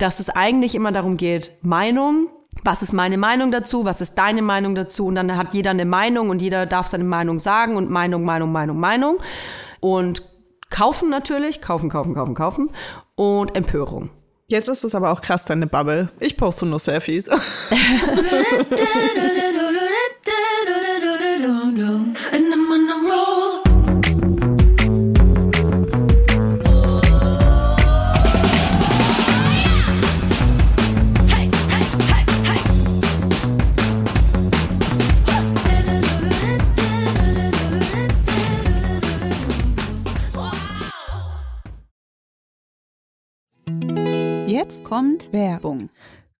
dass es eigentlich immer darum geht, Meinung, was ist meine Meinung dazu, was ist deine Meinung dazu und dann hat jeder eine Meinung und jeder darf seine Meinung sagen und Meinung, Meinung, Meinung, Meinung und kaufen natürlich, kaufen, kaufen, kaufen, kaufen und Empörung. Jetzt ist es aber auch krass, deine Bubble. Ich poste nur Selfies. kommt Werbung.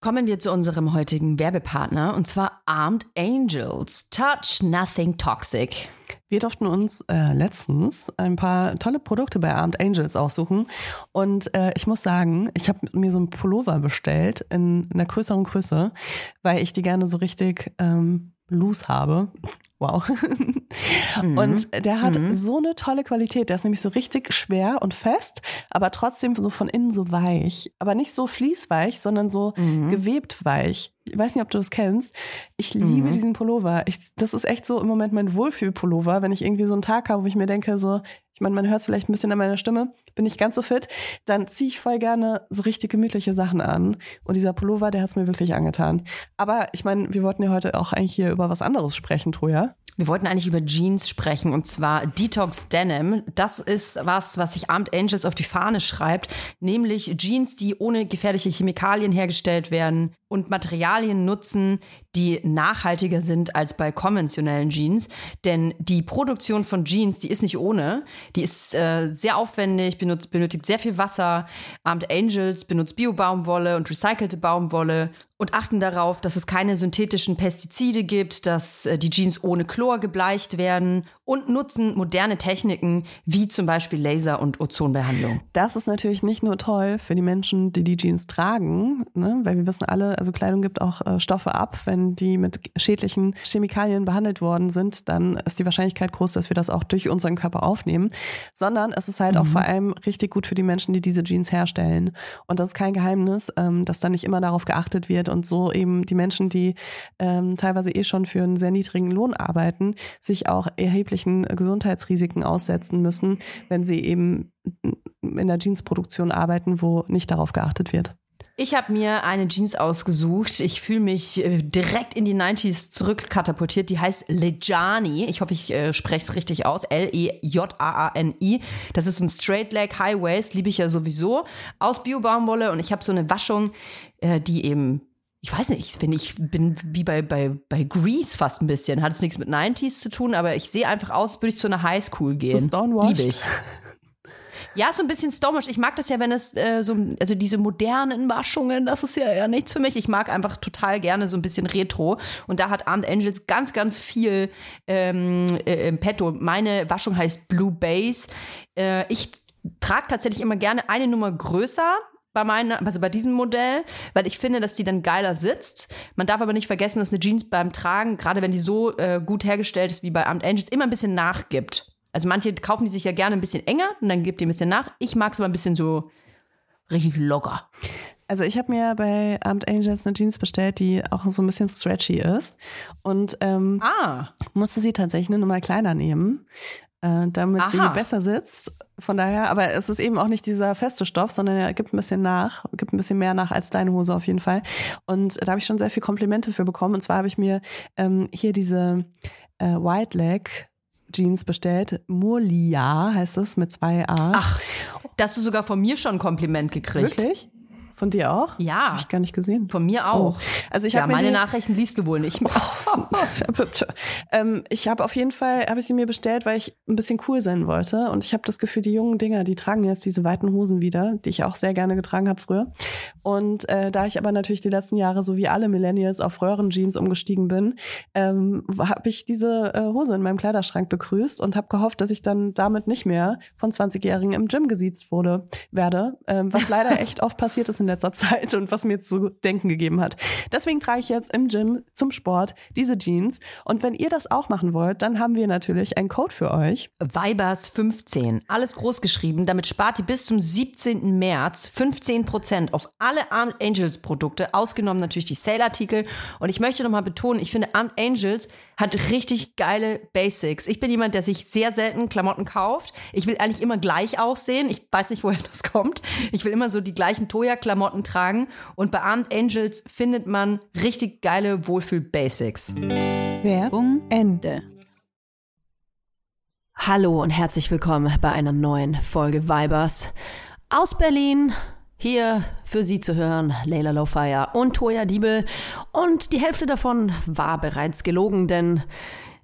Kommen wir zu unserem heutigen Werbepartner und zwar Armed Angels. Touch Nothing Toxic. Wir durften uns äh, letztens ein paar tolle Produkte bei Armed Angels aussuchen. Und äh, ich muss sagen, ich habe mir so einen Pullover bestellt in einer größeren Größe, weil ich die gerne so richtig ähm, loose habe. Wow. Mhm. Und der hat mhm. so eine tolle Qualität. Der ist nämlich so richtig schwer und fest, aber trotzdem so von innen so weich. Aber nicht so fließweich, sondern so mhm. gewebt weich. Ich weiß nicht, ob du das kennst. Ich liebe mhm. diesen Pullover. Ich, das ist echt so im Moment mein Wohlfühlpullover, wenn ich irgendwie so einen Tag habe, wo ich mir denke, so, ich meine, man hört es vielleicht ein bisschen an meiner Stimme, bin ich ganz so fit, dann ziehe ich voll gerne so richtig gemütliche Sachen an. Und dieser Pullover, der hat es mir wirklich angetan. Aber ich meine, wir wollten ja heute auch eigentlich hier über was anderes sprechen, Troja. Wir wollten eigentlich über Jeans sprechen und zwar Detox Denim. Das ist was, was sich Armed Angels auf die Fahne schreibt, nämlich Jeans, die ohne gefährliche Chemikalien hergestellt werden und Materialien nutzen, die nachhaltiger sind als bei konventionellen Jeans. Denn die Produktion von Jeans, die ist nicht ohne. Die ist äh, sehr aufwendig, benutzt, benötigt sehr viel Wasser. Armed Angels benutzt Bio-Baumwolle und recycelte Baumwolle und achten darauf, dass es keine synthetischen Pestizide gibt, dass äh, die Jeans ohne Chlor gebleicht werden und nutzen moderne Techniken wie zum Beispiel Laser- und Ozonbehandlung. Das ist natürlich nicht nur toll für die Menschen, die die Jeans tragen, ne? weil wir wissen alle, also Kleidung gibt auch äh, Stoffe ab. Wenn die mit schädlichen Chemikalien behandelt worden sind, dann ist die Wahrscheinlichkeit groß, dass wir das auch durch unseren Körper aufnehmen. Sondern es ist halt mhm. auch vor allem richtig gut für die Menschen, die diese Jeans herstellen. Und das ist kein Geheimnis, ähm, dass da nicht immer darauf geachtet wird und so eben die Menschen, die ähm, teilweise eh schon für einen sehr niedrigen Lohn arbeiten, sich auch erheblichen Gesundheitsrisiken aussetzen müssen, wenn sie eben in der Jeansproduktion arbeiten, wo nicht darauf geachtet wird. Ich habe mir eine Jeans ausgesucht. Ich fühle mich äh, direkt in die 90s zurückkatapultiert. Die heißt Lejani. Ich hoffe, ich äh, spreche es richtig aus. L-E-J-A-A-N-I. Das ist ein Straight Leg High Waist. Liebe ich ja sowieso. Aus Bio-Baumwolle. Und ich habe so eine Waschung, äh, die eben ich weiß nicht, ich finde, ich bin wie bei, bei, bei Grease fast ein bisschen. Hat es nichts mit 90s zu tun, aber ich sehe einfach aus, als würde ich zu einer Highschool gehen. So Liebe ich. Ja, so ein bisschen stomisch. Ich mag das ja, wenn es äh, so, also diese modernen Waschungen, das ist ja, ja nichts für mich. Ich mag einfach total gerne so ein bisschen Retro. Und da hat Armed Angels ganz, ganz viel ähm, äh, im Petto. Meine Waschung heißt Blue Base. Äh, ich trage tatsächlich immer gerne eine Nummer größer bei meiner, also bei diesem Modell, weil ich finde, dass die dann geiler sitzt. Man darf aber nicht vergessen, dass eine Jeans beim Tragen, gerade wenn die so äh, gut hergestellt ist wie bei Armed Angels, immer ein bisschen nachgibt. Also manche kaufen die sich ja gerne ein bisschen enger und dann gibt die ein bisschen nach. Ich mag es aber ein bisschen so richtig locker. Also ich habe mir bei Armed Angels eine Jeans bestellt, die auch so ein bisschen stretchy ist. Und ähm, ah. musste sie tatsächlich nur mal kleiner nehmen, äh, damit Aha. sie besser sitzt. Von daher, aber es ist eben auch nicht dieser feste Stoff, sondern er gibt ein bisschen nach, gibt ein bisschen mehr nach als deine Hose auf jeden Fall. Und da habe ich schon sehr viel Komplimente für bekommen. Und zwar habe ich mir ähm, hier diese äh, White Leg Jeans bestellt. Murlia heißt es mit zwei A. Ach, dass du sogar von mir schon ein Kompliment gekriegt. Wirklich? Von dir auch? Ja. Habe ich gar nicht gesehen. Von mir auch. Oh. Also ich ja, meine die, Nachrichten liest du wohl nicht. ähm, ich habe auf jeden Fall habe ich sie mir bestellt, weil ich ein bisschen cool sein wollte und ich habe das Gefühl, die jungen Dinger, die tragen jetzt diese weiten Hosen wieder, die ich auch sehr gerne getragen habe früher. Und äh, da ich aber natürlich die letzten Jahre so wie alle Millennials auf Röhrenjeans umgestiegen bin, ähm, habe ich diese äh, Hose in meinem Kleiderschrank begrüßt und habe gehofft, dass ich dann damit nicht mehr von 20-Jährigen im Gym gesiezt wurde werde, ähm, was leider echt oft passiert ist in letzter Zeit und was mir zu denken gegeben hat. Deswegen trage ich jetzt im Gym zum Sport diese Jeans. Und wenn ihr das auch machen wollt, dann haben wir natürlich einen Code für euch. Vibers 15. Alles groß geschrieben. Damit spart ihr bis zum 17. März 15% auf alle Armed Angels Produkte, ausgenommen natürlich die Sale-Artikel. Und ich möchte nochmal betonen, ich finde Armed Angels hat richtig geile Basics. Ich bin jemand, der sich sehr selten Klamotten kauft. Ich will eigentlich immer gleich aussehen. Ich weiß nicht, woher das kommt. Ich will immer so die gleichen Toya-Klamotten tragen. Und bei Armed Angels findet man richtig geile Wohlfühl-Basics. Werbung Ende. Hallo und herzlich willkommen bei einer neuen Folge Vibers aus Berlin. Hier für Sie zu hören Leila Lowfire und Toya Diebel. Und die Hälfte davon war bereits gelogen, denn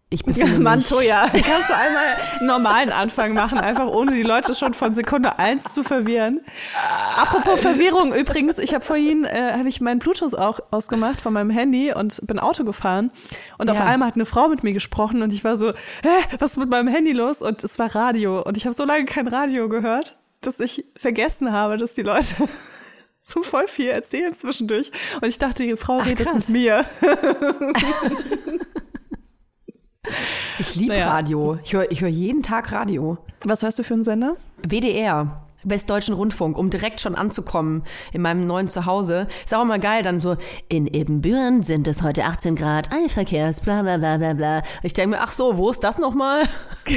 ich befinde Mann, mich... Toja, kannst du einmal einen normalen Anfang machen, einfach ohne die Leute schon von Sekunde eins zu verwirren. Apropos Verwirrung, übrigens, ich habe vorhin, äh, habe ich meinen Bluetooth auch ausgemacht von meinem Handy und bin Auto gefahren und auf Ja. einmal hat eine Frau mit mir gesprochen und ich war so, hä, was ist mit meinem Handy los? Und es war Radio und ich habe so lange kein Radio gehört, dass ich vergessen habe, dass die Leute so voll viel erzählen zwischendurch und ich dachte, die Frau redet krass. mit mir. Ich liebe Naja. Radio. Ich höre ich hör jeden Tag Radio. Was hörst du für einen Sender? WDR. Westdeutschen Rundfunk, um direkt schon anzukommen in meinem neuen Zuhause. Ist auch immer geil, dann so, in Ebenbüren sind es heute 18 Grad, eine Verkehrs, bla bla bla bla bla. Ich denke mir, ach so, wo ist das nochmal?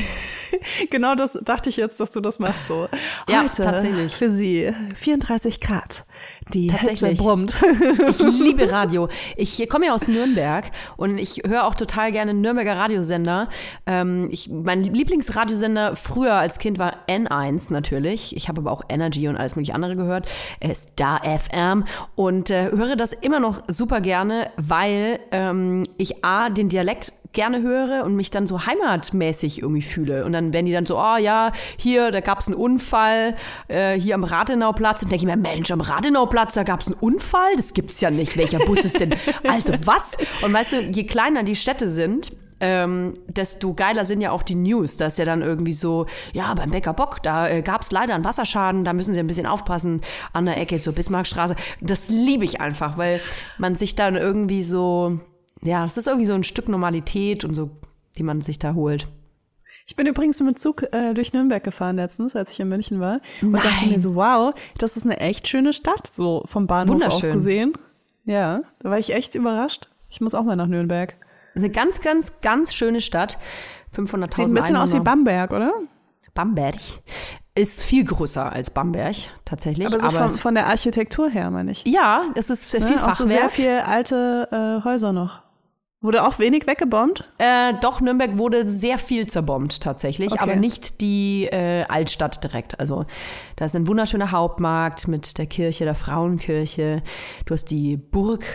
Genau das dachte ich jetzt, dass du das machst so. Ja, Heute tatsächlich. für Sie 34 Grad. Die Hitze Tatsächlich. brummt. Ich liebe Radio. Ich komme ja aus Nürnberg und ich höre auch total gerne Nürnberger Radiosender. Ähm, ich, mein Lieblingsradiosender früher als Kind war N1 natürlich. Ich habe aber auch Energy und alles mögliche andere gehört. Äh, Star FM und äh, höre das immer noch super gerne, weil ähm, ich A, den Dialekt gerne höre und mich dann so heimatmäßig irgendwie fühle. Und dann werden die dann so, oh ja, hier, da gab es einen Unfall, äh, hier am Rathenauplatz. Und denke ich mir, Mensch, am Rathenauplatz, da gab es einen Unfall? Das gibt's ja nicht. Welcher Bus ist denn? Also was? Und weißt du, je kleiner die Städte sind, ähm, desto geiler sind ja auch die News. Da ist ja dann irgendwie so, ja, beim Bäcker Bock, da äh, gab es leider einen Wasserschaden, da müssen sie ein bisschen aufpassen an der Ecke zur Bismarckstraße. Das liebe ich einfach, weil man sich dann irgendwie so, ja, es ist irgendwie so ein Stück Normalität und so, die man sich da holt. Ich bin übrigens mit Zug äh, durch Nürnberg gefahren letztens, als ich in München war. Und Nein. dachte mir so, wow, das ist eine echt schöne Stadt, so vom Bahnhof aus Wunderschön. gesehen. Ja, da war ich echt überrascht. Ich muss auch mal nach Nürnberg. Das ist eine ganz, ganz, ganz schöne Stadt. 500.000 Sieht ein bisschen aus wie Einwohner. Bamberg, oder? Bamberg. Ist viel größer als Bamberg, tatsächlich. Aber so von, es- von der Architektur her, meine ich. ja, es ist viel Ne? Auch so sehr Fachwerk. viel alte äh, Häuser noch. Wurde auch wenig weggebombt? Äh, doch, Nürnberg wurde sehr viel zerbombt tatsächlich, Okay. aber nicht die äh, Altstadt direkt. Also da ist ein wunderschöner Hauptmarkt mit der Kirche, der Frauenkirche. Du hast die Burg.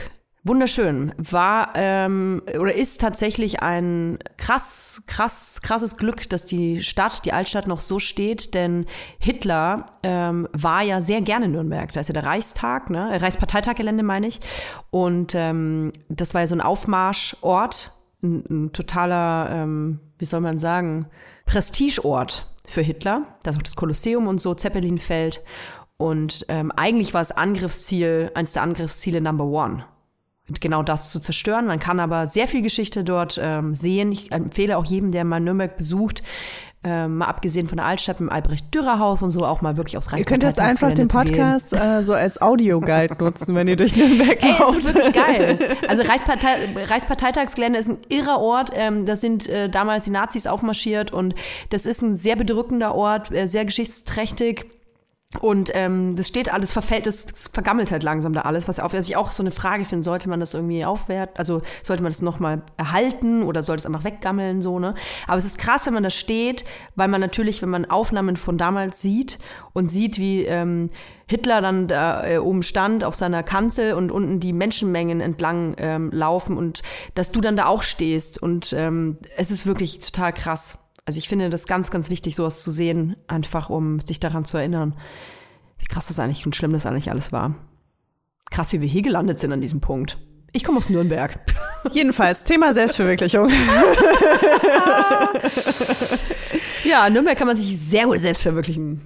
Wunderschön. War ähm, oder ist tatsächlich ein krass, krass, krasses Glück, dass die Stadt, die Altstadt noch so steht, denn Hitler ähm, war ja sehr gerne in Nürnberg. Da ist ja der Reichstag, ne? Äh, Reichsparteitaggelände meine ich. Und ähm, das war ja so ein Aufmarschort, ein, ein totaler, ähm, wie soll man sagen, Prestigeort für Hitler. Da ist auch das Kolosseum und so, Zeppelinfeld. Und ähm, eigentlich war es Angriffsziel, eins der Angriffsziele Number One. Genau das zu zerstören. Man kann aber sehr viel Geschichte dort ähm, sehen. Ich empfehle auch jedem, der mal Nürnberg besucht, ähm, mal abgesehen von der Altstadt im Albrecht-Dürer-Haus und so, auch mal wirklich aufs Ihr könnt jetzt einfach den. Podcast äh, so als Audioguide nutzen, wenn ihr durch Nürnberg Ey, lauft. ist wirklich geil. Also Reichspartei Reichsparteitagsgelände ist ein irrer Ort. Ähm, da sind äh, damals die Nazis aufmarschiert und das ist ein sehr bedrückender Ort, äh, sehr geschichtsträchtig. Und ähm, das steht alles, verfällt, das, vergammelt halt langsam da alles, was auf, was ich auch so eine Frage finde, sollte man das irgendwie aufwerten, also sollte man das nochmal erhalten oder sollte es einfach weggammeln, so, ne? Aber es ist krass, wenn man da steht, weil man natürlich, wenn man Aufnahmen von damals sieht und sieht, wie ähm, Hitler dann da äh, oben stand auf seiner Kanzel und unten die Menschenmengen entlang ähm, laufen und dass du dann da auch stehst und ähm, es ist wirklich total krass. Also ich finde das ganz, ganz wichtig, sowas zu sehen, einfach um sich daran zu erinnern, wie krass das eigentlich und schlimm das eigentlich alles war. Krass, wie wir hier gelandet sind an diesem Punkt. Ich komme aus Nürnberg. Jedenfalls, Thema Selbstverwirklichung. Ja, in Nürnberg kann man sich sehr gut selbst verwirklichen.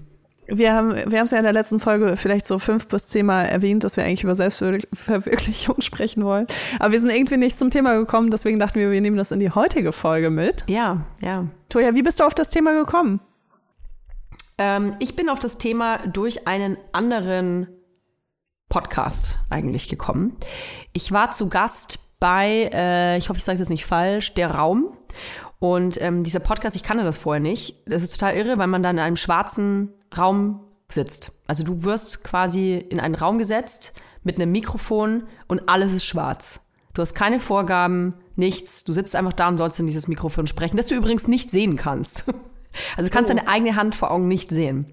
Wir haben wir haben es ja in der letzten Folge vielleicht so fünf bis zehnmal erwähnt, dass wir eigentlich über Selbstverwirklichung sprechen wollen. Aber wir sind irgendwie nicht zum Thema gekommen, deswegen dachten wir, wir nehmen das in die heutige Folge mit. Ja, ja. Toja, wie bist du auf das Thema gekommen? Ähm, ich bin auf das Thema durch einen anderen Podcast eigentlich gekommen. Ich war zu Gast bei, äh, ich hoffe, ich sage es jetzt nicht falsch, der Raum. Und ähm, dieser Podcast, ich kannte das vorher nicht. Das ist total irre, weil man dann in einem schwarzen Raum sitzt. Also du wirst quasi in einen Raum gesetzt mit einem Mikrofon und alles ist schwarz. Du hast keine Vorgaben, nichts. Du sitzt einfach da und sollst in dieses Mikrofon sprechen, das du übrigens nicht sehen kannst. Also du kannst Oh. deine eigene Hand vor Augen nicht sehen.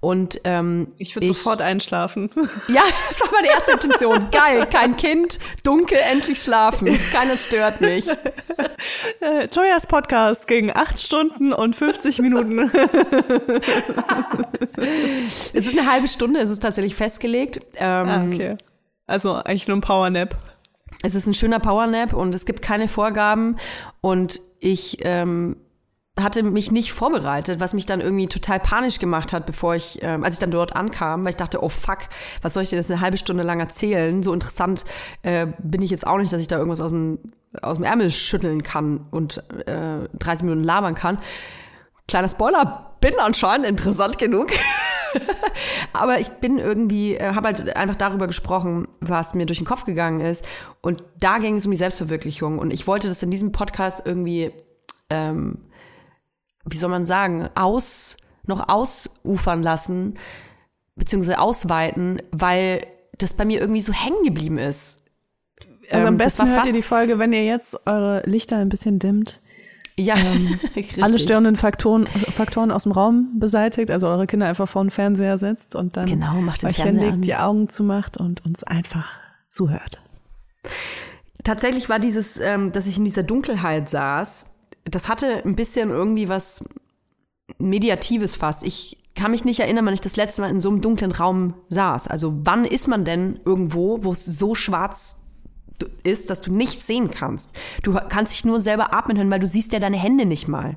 Und ähm, Ich würde sofort einschlafen. ja, das war meine erste Intention. Geil, kein Kind, dunkel, endlich schlafen. Keiner stört mich. Äh, Toyas Podcast ging acht Stunden und 50 Minuten. Es ist eine halbe Stunde, es ist tatsächlich festgelegt. Ähm, ah, okay. Also eigentlich nur ein Powernap. Es ist ein schöner Powernap und es gibt keine Vorgaben. Und ich ähm, hatte mich nicht vorbereitet, was mich dann irgendwie total panisch gemacht hat, bevor ich, ähm, als ich dann dort ankam, weil ich dachte, oh fuck, was soll ich dir das eine halbe Stunde lang erzählen? So interessant äh, bin ich jetzt auch nicht, dass ich da irgendwas aus dem, aus dem Ärmel schütteln kann und äh, 30 Minuten labern kann. Kleiner Spoiler, bin anscheinend interessant genug. Aber ich bin irgendwie, äh, habe halt einfach darüber gesprochen, was mir durch den Kopf gegangen ist. Und da ging es um die Selbstverwirklichung. Und ich wollte das in diesem Podcast irgendwie, ähm, wie soll man sagen, aus, noch ausufern lassen, beziehungsweise ausweiten, weil das bei mir irgendwie so hängen geblieben ist. Also am Ähm, besten hört ihr die Folge, wenn ihr jetzt eure Lichter ein bisschen dimmt, Ja, alle richtig. störenden Faktoren, Faktoren aus dem Raum beseitigt, also eure Kinder einfach vor den Fernseher setzt und dann Genau, macht euch hinlegt, an. die Augen zumacht und uns einfach zuhört. tatsächlich war dieses, ähm, dass ich in dieser Dunkelheit saß, das hatte ein bisschen irgendwie was Mediatives fast. Ich kann mich nicht erinnern, wann ich das letzte Mal in so einem dunklen Raum saß. Also wann ist man denn irgendwo, wo es so schwarz ist, dass du nichts sehen kannst? Du kannst dich nur selber atmen hören, weil du siehst ja deine Hände nicht mal.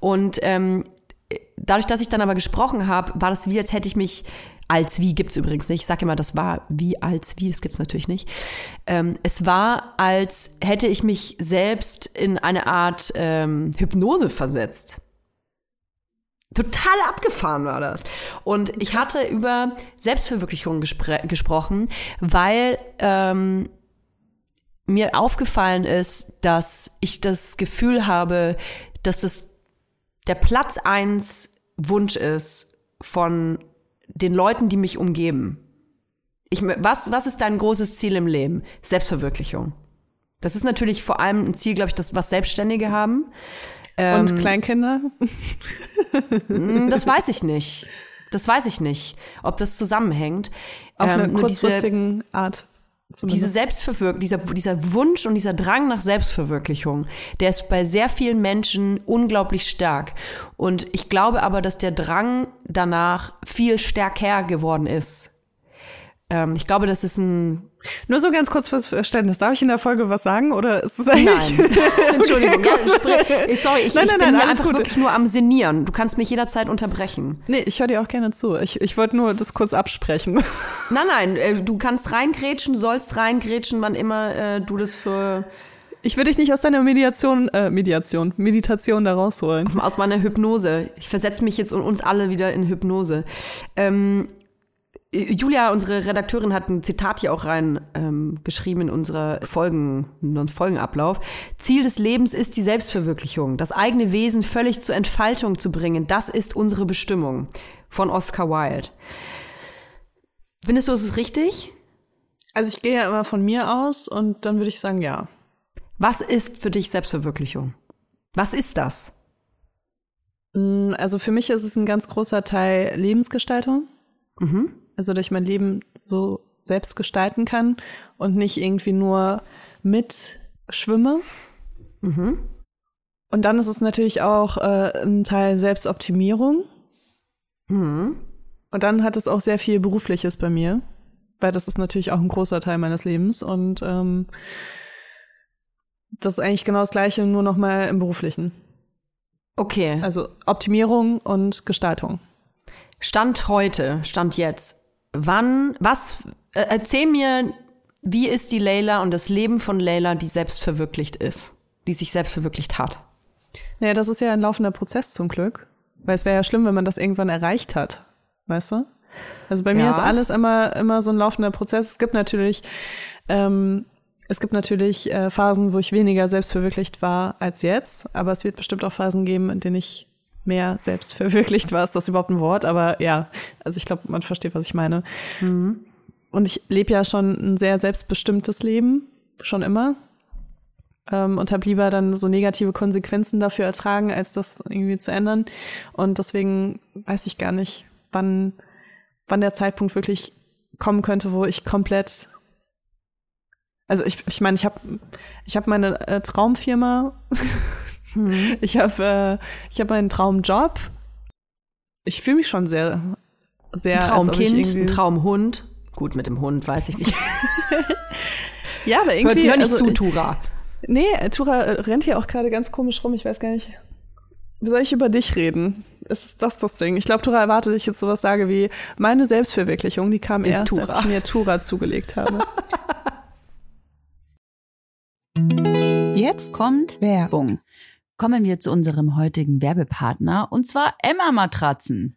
Und ähm, dadurch, dass ich dann aber gesprochen habe, war das wie, als hätte ich mich als wie gibt's übrigens nicht. Ich sage immer, das war wie als wie, das gibt's natürlich nicht. Ähm, es war, als hätte ich mich selbst in eine Art ähm, Hypnose versetzt. Total abgefahren war das. Und ich hatte über Selbstverwirklichung gespr gesprochen, weil ähm, mir aufgefallen ist, dass ich das Gefühl habe, dass das der Platz eins Wunsch ist von den Leuten, die mich umgeben. Ich, was, was ist dein großes Ziel im Leben? Selbstverwirklichung. Das ist natürlich vor allem ein Ziel, glaube ich, das, was Selbstständige haben. und Kleinkinder? Hm, Das weiß ich nicht. Das weiß ich nicht, ob das zusammenhängt. Auf Ähm, eine nur diese- kurzfristigen Art. diese Zumindest. Selbstverwirklichung, dieser, dieser Wunsch und dieser Drang nach Selbstverwirklichung, der ist bei sehr vielen Menschen unglaublich stark. Und ich glaube aber, dass der Drang danach viel stärker geworden ist. Ähm, ich glaube, das ist ein. Nur so ganz kurz fürs Verständnis. Darf ich in der Folge was sagen oder ist es eigentlich? Nein. Entschuldigung. Ja, sprich, sorry, ich, Nein, ich nein, bin nein, alles einfach gut. wirklich nur am Senieren. Du kannst mich jederzeit unterbrechen. Nee, ich höre dir auch gerne zu. Ich, ich wollte nur das kurz absprechen. Nein, nein, äh, du kannst reingrätschen, sollst reingrätschen, wann immer äh, du das für Ich will dich nicht aus deiner Mediation, äh, Mediation, Meditation da rausholen. aus meiner Hypnose. Ich versetze mich jetzt und uns alle wieder in Hypnose. Ähm, Julia, unsere Redakteurin, hat ein Zitat hier auch rein ähm, geschrieben in unsere Folgen, in unseren Folgenablauf. Ziel des Lebens ist die Selbstverwirklichung, das eigene Wesen völlig zur Entfaltung zu bringen. Das ist unsere Bestimmung. Von Oscar Wilde. Findest du, es ist richtig? Also ich gehe ja immer von mir aus und dann würde ich sagen, ja. Was ist für dich Selbstverwirklichung? Was ist das? Mm, Also für mich ist es ein ganz großer Teil Lebensgestaltung. Mhm. Also, dass ich mein Leben so selbst gestalten kann und nicht irgendwie nur mitschwimme. Mhm. Und dann ist es natürlich auch äh, ein Teil Selbstoptimierung. Mhm. Und dann hat es auch sehr viel Berufliches bei mir, weil das ist natürlich auch ein großer Teil meines Lebens. Und ähm, das ist eigentlich genau das Gleiche, nur noch mal im Beruflichen. Okay. Also Optimierung und Gestaltung. Stand heute, Stand jetzt. Wann, was, äh, erzähl mir, wie ist die Layla und das Leben von Layla, die selbst verwirklicht ist, die sich selbst verwirklicht hat? Naja, das ist ja ein laufender Prozess zum Glück. Weil es wäre ja schlimm, wenn man das irgendwann erreicht hat. Weißt du? Also bei mir Ja. ist alles immer, immer so ein laufender Prozess. Es gibt natürlich, ähm, es gibt natürlich äh, Phasen, wo ich weniger selbstverwirklicht war als jetzt. Aber es wird bestimmt auch Phasen geben, in denen ich mehr selbstverwirklicht war. Ist das überhaupt ein Wort? Aber ja, also ich glaube, man versteht, was ich meine. Und ich lebe ja schon ein sehr selbstbestimmtes Leben, schon immer. Ähm, und habe lieber dann so negative Konsequenzen dafür ertragen, als das irgendwie zu ändern. Und deswegen weiß ich gar nicht, wann, wann der Zeitpunkt wirklich kommen könnte, wo ich komplett. Also ich, ich meine, ich habe ich hab meine äh, Traumfirma, ich habe äh, ich habe meinen Traumjob. Ich fühle mich schon sehr, sehr Ein Traumkind, ein Traumhund. Gut, mit dem Hund weiß ich nicht. Ja, aber irgendwie. hör nicht also, zu, Tura. Nee, Tura rennt hier auch gerade ganz komisch rum. Ich weiß gar nicht. Wie soll ich über dich reden? Ist das das Ding? Ich glaube, Tura erwartet, dass ich jetzt sowas sage wie meine Selbstverwirklichung, die kam Ist erst, Tura. als ich mir Tura zugelegt habe. Jetzt kommt Werbung. Kommen wir zu unserem heutigen Werbepartner und zwar Emma Matratzen.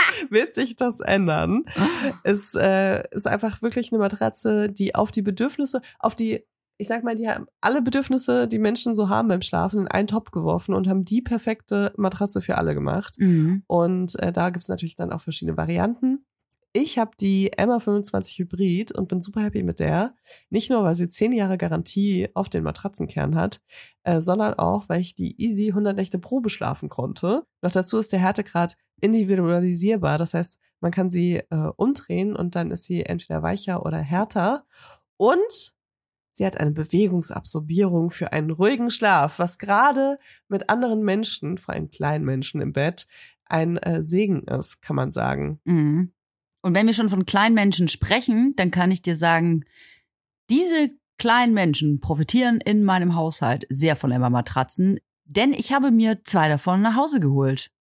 wird sich das ändern. Es äh, ist einfach wirklich eine Matratze, die auf die Bedürfnisse, auf die, ich sag mal, die haben alle Bedürfnisse, die Menschen so haben beim Schlafen, in einen Topf geworfen und haben die perfekte Matratze für alle gemacht. Mhm. Und äh, da gibt es natürlich dann auch verschiedene Varianten. Ich habe die Emma 25 Hybrid und bin super happy mit der. Nicht nur, weil sie 10 Jahre Garantie auf den Matratzenkern hat, äh, sondern auch, weil ich die Easy 100 Nächte Probe schlafen konnte. Noch dazu ist der Härtegrad individualisierbar. Das heißt, man kann sie äh, umdrehen und dann ist sie entweder weicher oder härter. Und sie hat eine Bewegungsabsorbierung für einen ruhigen Schlaf, was gerade mit anderen Menschen, vor allem kleinen Menschen im Bett, ein äh, Segen ist, kann man sagen. Mhm. Und wenn wir schon von kleinen Menschen sprechen, dann kann ich dir sagen, diese kleinen Menschen profitieren in meinem Haushalt sehr von Emma-Matratzen, denn ich habe mir zwei davon nach Hause geholt.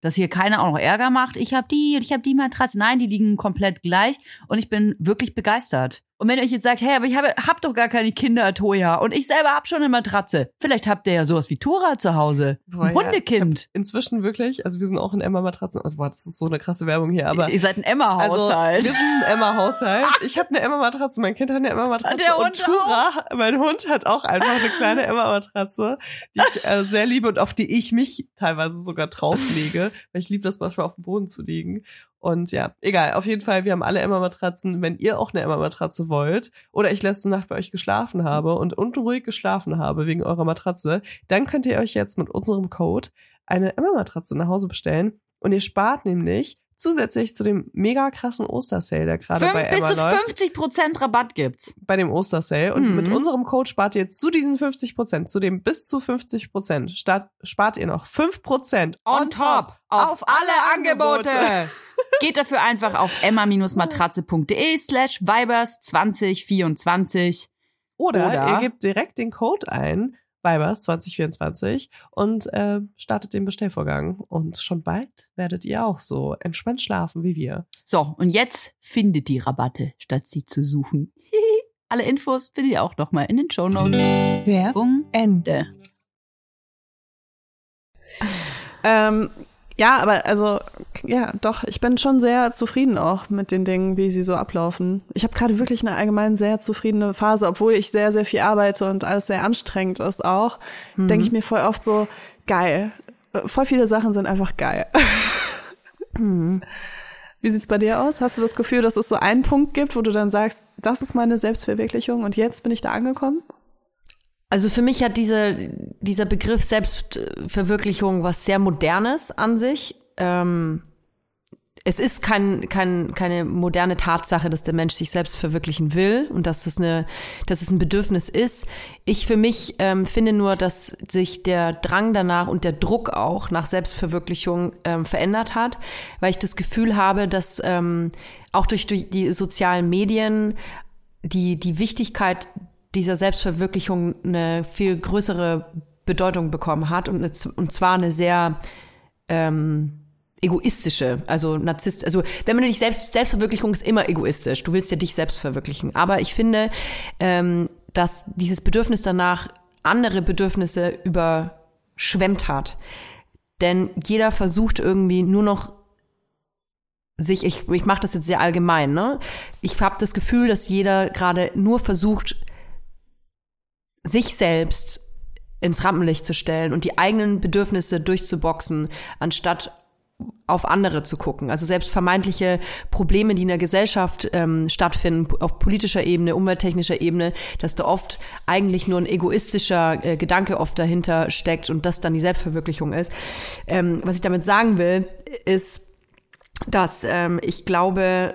Dass hier keiner auch noch Ärger macht, ich habe die und ich habe die Matratze. Nein, die liegen komplett gleich und ich bin wirklich begeistert. Und wenn ihr euch jetzt sagt, hey, aber ich habe, hab doch gar keine Kinder, Toja, und ich selber hab schon eine Matratze. Vielleicht habt ihr ja sowas wie Tora zu Hause. Boah, Ein ja, Hundekind. Inzwischen wirklich, also wir sind auch in Emma-Matratzen. Oh, boah, das ist so eine krasse Werbung hier, aber ihr seid ein Also, Emma-Haushalt. wir sind ein Emma-Haushalt. Ich habe eine Emma-Matratze, mein Kind hat eine Emma-Matratze. Der und Hund Tura, mein Hund hat auch einfach eine kleine Emma-Matratze, die ich äh, sehr liebe und auf die ich mich teilweise sogar drauflege, weil ich liebe das manchmal auf dem Boden zu liegen. Und ja, egal, auf jeden Fall, wir haben alle Emma-Matratzen. Wenn ihr auch eine Emma-Matratze wollt oder ich letzte Nacht bei euch geschlafen habe und unruhig geschlafen habe wegen eurer Matratze, dann könnt ihr euch jetzt mit unserem Code eine Emma-Matratze nach Hause bestellen. Und ihr spart nämlich zusätzlich zu dem mega krassen Ostersale, der gerade bei Fünf, bis Emma zu läuft, 50 Prozent Rabatt gibt's. bei dem Ostersale. Und Mhm. mit unserem Code spart ihr zu diesen 50 Prozent, zu dem bis zu 50 Prozent, spart ihr noch 5 Prozent On top auf alle Angebote. Geht dafür einfach auf emma-matratze.de slash vibers 2024. Oder, Oder- ihr gebt direkt den Code ein, Vibers 2024 und äh, startet den Bestellvorgang. Und schon bald werdet ihr auch so entspannt schlafen wie wir. So, und jetzt findet die Rabatte, statt sie zu suchen. Alle Infos findet ihr auch nochmal in den Shownotes. Werbung Ende. ähm, ja, aber also, ja, doch, ich bin schon sehr zufrieden auch mit den Dingen, wie sie so ablaufen. Ich habe gerade wirklich eine allgemein sehr zufriedene Phase, obwohl ich sehr, sehr viel arbeite und alles sehr anstrengend ist auch, denke ich mir voll oft so, geil. Voll viele Sachen sind einfach geil. Wie sieht's bei dir aus? Hast du das Gefühl, dass es so einen Punkt gibt, wo du dann sagst, das ist meine Selbstverwirklichung und jetzt bin ich da angekommen? Also für mich hat dieser, dieser Begriff Selbstverwirklichung was sehr Modernes an sich. Ähm, es ist kein, kein, keine moderne Tatsache, dass der Mensch sich selbst verwirklichen will und dass es, eine, dass es ein Bedürfnis ist. Ich für mich ähm, finde nur, dass sich der Drang danach und der Druck auch nach Selbstverwirklichung ähm, verändert hat, weil ich das Gefühl habe, dass ähm, auch durch, durch die sozialen Medien die, die Wichtigkeit dieser Selbstverwirklichung eine viel größere Bedeutung bekommen hat und, eine, und zwar eine sehr ähm, egoistische, also Narzisst, also wenn man dich selbst, Selbstverwirklichung ist immer egoistisch. Du willst ja dich selbst verwirklichen. Aber ich finde, ähm, dass dieses Bedürfnis danach andere Bedürfnisse überschwemmt hat. Denn jeder versucht irgendwie nur noch sich, ich, ich mache das jetzt sehr allgemein, ne? Ich habe das Gefühl, dass jeder gerade nur versucht, sich selbst ins Rampenlicht zu stellen und die eigenen Bedürfnisse durchzuboxen, anstatt auf andere zu gucken. Also selbst vermeintliche Probleme, die in der Gesellschaft ähm, stattfinden, auf politischer Ebene, umwelttechnischer Ebene, dass da oft eigentlich nur ein egoistischer äh, Gedanke oft dahinter steckt und das dann die Selbstverwirklichung ist. Ähm, was ich damit sagen will, ist, dass ähm, ich glaube,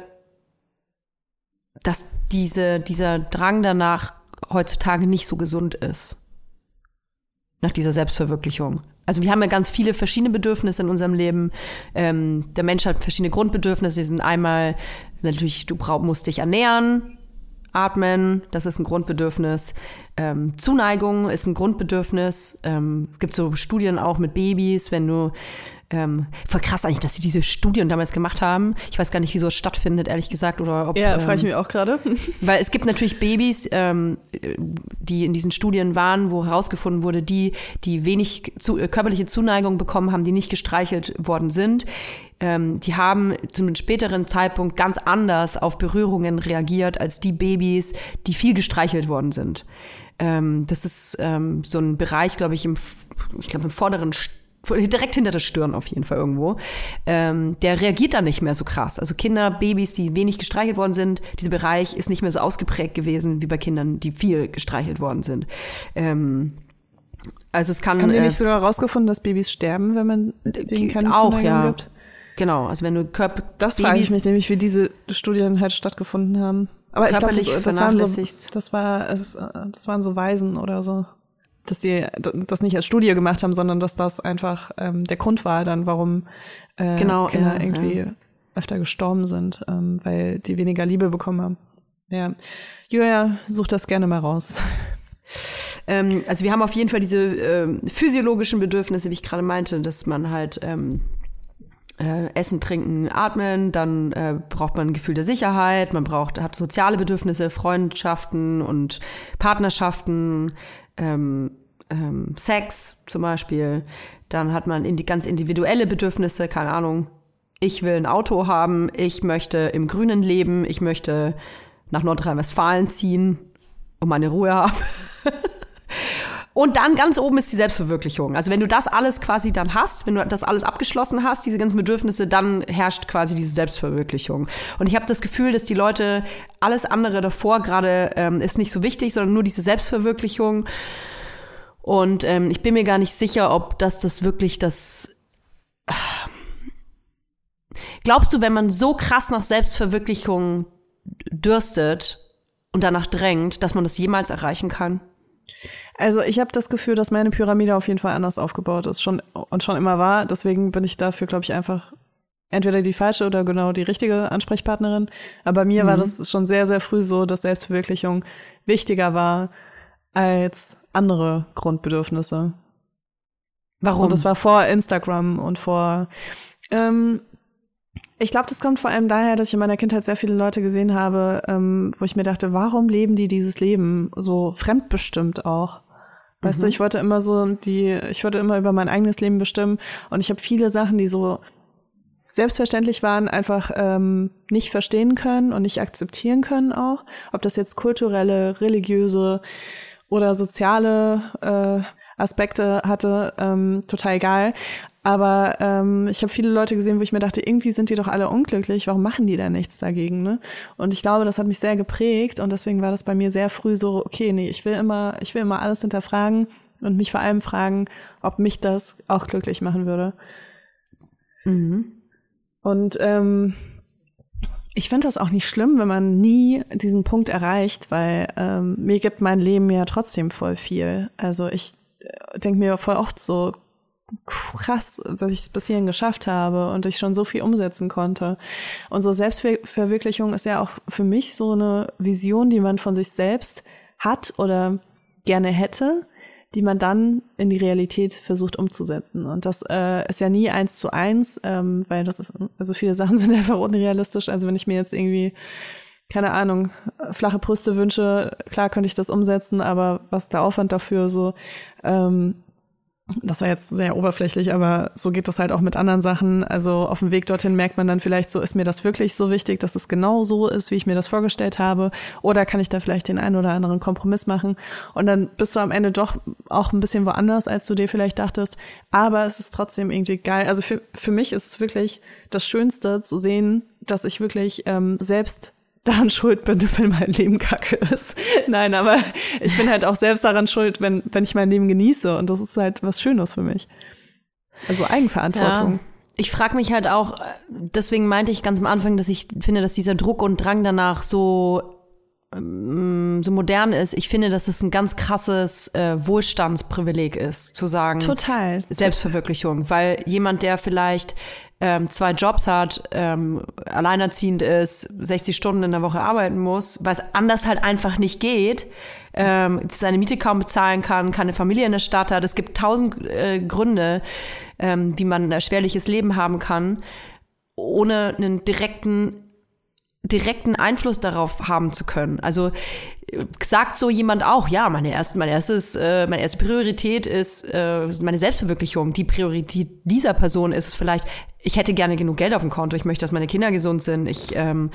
dass diese, dieser Drang danach heutzutage nicht so gesund ist. Nach dieser Selbstverwirklichung. Also wir haben ja ganz viele verschiedene Bedürfnisse in unserem Leben. Ähm, der Mensch hat verschiedene Grundbedürfnisse. Die sind einmal natürlich, du brauch, musst dich ernähren, atmen, das ist ein Grundbedürfnis. Ähm, Zuneigung ist ein Grundbedürfnis. Ähm, es gibt so Studien auch mit Babys, wenn du ähm, voll krass eigentlich, dass sie diese Studien damals gemacht haben. Ich weiß gar nicht, wieso es stattfindet, ehrlich gesagt, oder ob. Ja, frage ich ähm, mich auch gerade. Weil es gibt natürlich Babys, ähm, die in diesen Studien waren, wo herausgefunden wurde, die, die wenig zu, äh, körperliche Zuneigung bekommen haben, die nicht gestreichelt worden sind, ähm, die haben zu einem späteren Zeitpunkt ganz anders auf Berührungen reagiert als die Babys, die viel gestreichelt worden sind. Ähm, das ist ähm, so ein Bereich, glaube ich, im, ich glaube, im vorderen direkt hinter der Stirn auf jeden Fall irgendwo, ähm, der reagiert dann nicht mehr so krass. Also Kinder, Babys, die wenig gestreichelt worden sind, dieser Bereich ist nicht mehr so ausgeprägt gewesen wie bei Kindern, die viel gestreichelt worden sind. Ähm, also es kann. Haben wir äh, nicht sogar herausgefunden, dass Babys sterben, wenn man denen keine auch, Zuneigung ja. gibt? Genau, also wenn du Körper Das frage ich mich nämlich, wie diese Studien halt stattgefunden haben. Aber ich glaube, das, das waren so, das war, es, das waren so Waisen oder so. Dass die das nicht als Studie gemacht haben, sondern dass das einfach ähm, der Grund war dann, warum äh, Genau, Kinder ja, irgendwie ja. öfter gestorben sind, ähm, weil die weniger Liebe bekommen haben. Ja. Julia, such das gerne mal raus. Ähm, also wir haben auf jeden Fall diese ähm, physiologischen Bedürfnisse, wie ich gerade meinte, dass man halt ähm, äh, Essen, Trinken, Atmen, dann äh, braucht man ein Gefühl der Sicherheit, man braucht, hat soziale Bedürfnisse, Freundschaften und Partnerschaften, ähm, ähm, Sex zum Beispiel. Dann hat man in die ganz individuelle Bedürfnisse, keine Ahnung, ich will ein Auto haben, ich möchte im Grünen leben, ich möchte nach Nordrhein-Westfalen ziehen und meine Ruhe haben. Und dann ganz oben ist die Selbstverwirklichung. Also wenn du das alles quasi dann hast, wenn du das alles abgeschlossen hast, diese ganzen Bedürfnisse, dann herrscht quasi diese Selbstverwirklichung. Und ich habe das Gefühl, dass die Leute alles andere davor gerade ähm, ist nicht so wichtig, sondern nur diese Selbstverwirklichung. Und ähm, ich bin mir gar nicht sicher, ob das das wirklich das. Glaubst du, wenn man so krass nach Selbstverwirklichung dürstet und danach drängt, dass man das jemals erreichen kann? Also ich habe das Gefühl, dass meine Pyramide auf jeden Fall anders aufgebaut ist schon und schon immer war. Deswegen bin ich dafür, glaube ich, einfach entweder die falsche oder genau die richtige Ansprechpartnerin. Aber bei mir war das schon sehr, sehr früh so, dass Selbstverwirklichung wichtiger war als andere Grundbedürfnisse. Warum? Und das war vor Instagram und vor. Ähm, ich glaube, das kommt vor allem daher, dass ich in meiner Kindheit sehr viele Leute gesehen habe, ähm, wo ich mir dachte, warum leben die dieses Leben so fremdbestimmt auch? Weißt du, ich wollte immer so die, ich wollte immer über mein eigenes Leben bestimmen und ich habe viele Sachen, die so selbstverständlich waren, einfach ähm, nicht verstehen können und nicht akzeptieren können auch. Ob das jetzt kulturelle, religiöse oder soziale äh, Aspekte hatte, ähm, total egal. Aber ähm, ich habe viele Leute gesehen, wo ich mir dachte, irgendwie sind die doch alle unglücklich, warum machen die da nichts dagegen? Ne? Und ich glaube, das hat mich sehr geprägt und deswegen war das bei mir sehr früh so, okay, nee, ich will immer, ich will immer alles hinterfragen und mich vor allem fragen, ob mich das auch glücklich machen würde. Und ähm, ich finde das auch nicht schlimm, wenn man nie diesen Punkt erreicht, weil ähm, mir gibt mein Leben ja trotzdem voll viel. Also ich denke mir voll oft so, krass, dass ich es bis hierhin geschafft habe und ich schon so viel umsetzen konnte. Und so Selbstverwirklichung ist ja auch für mich so eine Vision, die man von sich selbst hat oder gerne hätte, die man dann in die Realität versucht umzusetzen. Und das äh, ist ja nie eins zu eins, ähm, weil das ist, also viele Sachen sind einfach unrealistisch. Also wenn ich mir jetzt irgendwie keine Ahnung, flache Brüste wünsche, klar könnte ich das umsetzen, aber was der Aufwand dafür so, ähm, das war jetzt sehr oberflächlich, aber so geht das halt auch mit anderen Sachen. Also auf dem Weg dorthin merkt man dann vielleicht so, ist mir das wirklich so wichtig, dass es genau so ist, wie ich mir das vorgestellt habe? Oder kann ich da vielleicht den einen oder anderen Kompromiss machen? Und dann bist du am Ende doch auch ein bisschen woanders, als du dir vielleicht dachtest. Aber es ist trotzdem irgendwie geil. Also für, für mich ist es wirklich das Schönste zu sehen, dass ich wirklich ähm, selbst daran schuld bin, wenn mein Leben kacke ist. Nein, aber ich bin halt auch selbst daran schuld, wenn, wenn ich mein Leben genieße. Und das ist halt was Schönes für mich. Also Eigenverantwortung. Ja. Ich frage mich halt auch, deswegen meinte ich ganz am Anfang, dass ich finde, dass dieser Druck und Drang danach so so modern ist. Ich finde, dass es ein ganz krasses äh, Wohlstandsprivileg ist, zu sagen. Total. Selbstverwirklichung, weil jemand, der vielleicht ähm, zwei Jobs hat, ähm, alleinerziehend ist, 60 Stunden in der Woche arbeiten muss, weil es anders halt einfach nicht geht, ähm, seine Miete kaum bezahlen kann, keine Familie in der Stadt hat. Es gibt tausend äh, Gründe, ähm, wie man ein erschwerliches Leben haben kann, ohne einen direkten direkten Einfluss darauf haben zu können. Also sagt so jemand auch, ja, meine erste, mein erstes, äh, meine erste Priorität ist äh, meine Selbstverwirklichung. Die Priorität dieser Person ist es vielleicht, ich hätte gerne genug Geld auf dem Konto, ich möchte, dass meine Kinder gesund sind, ich ähm,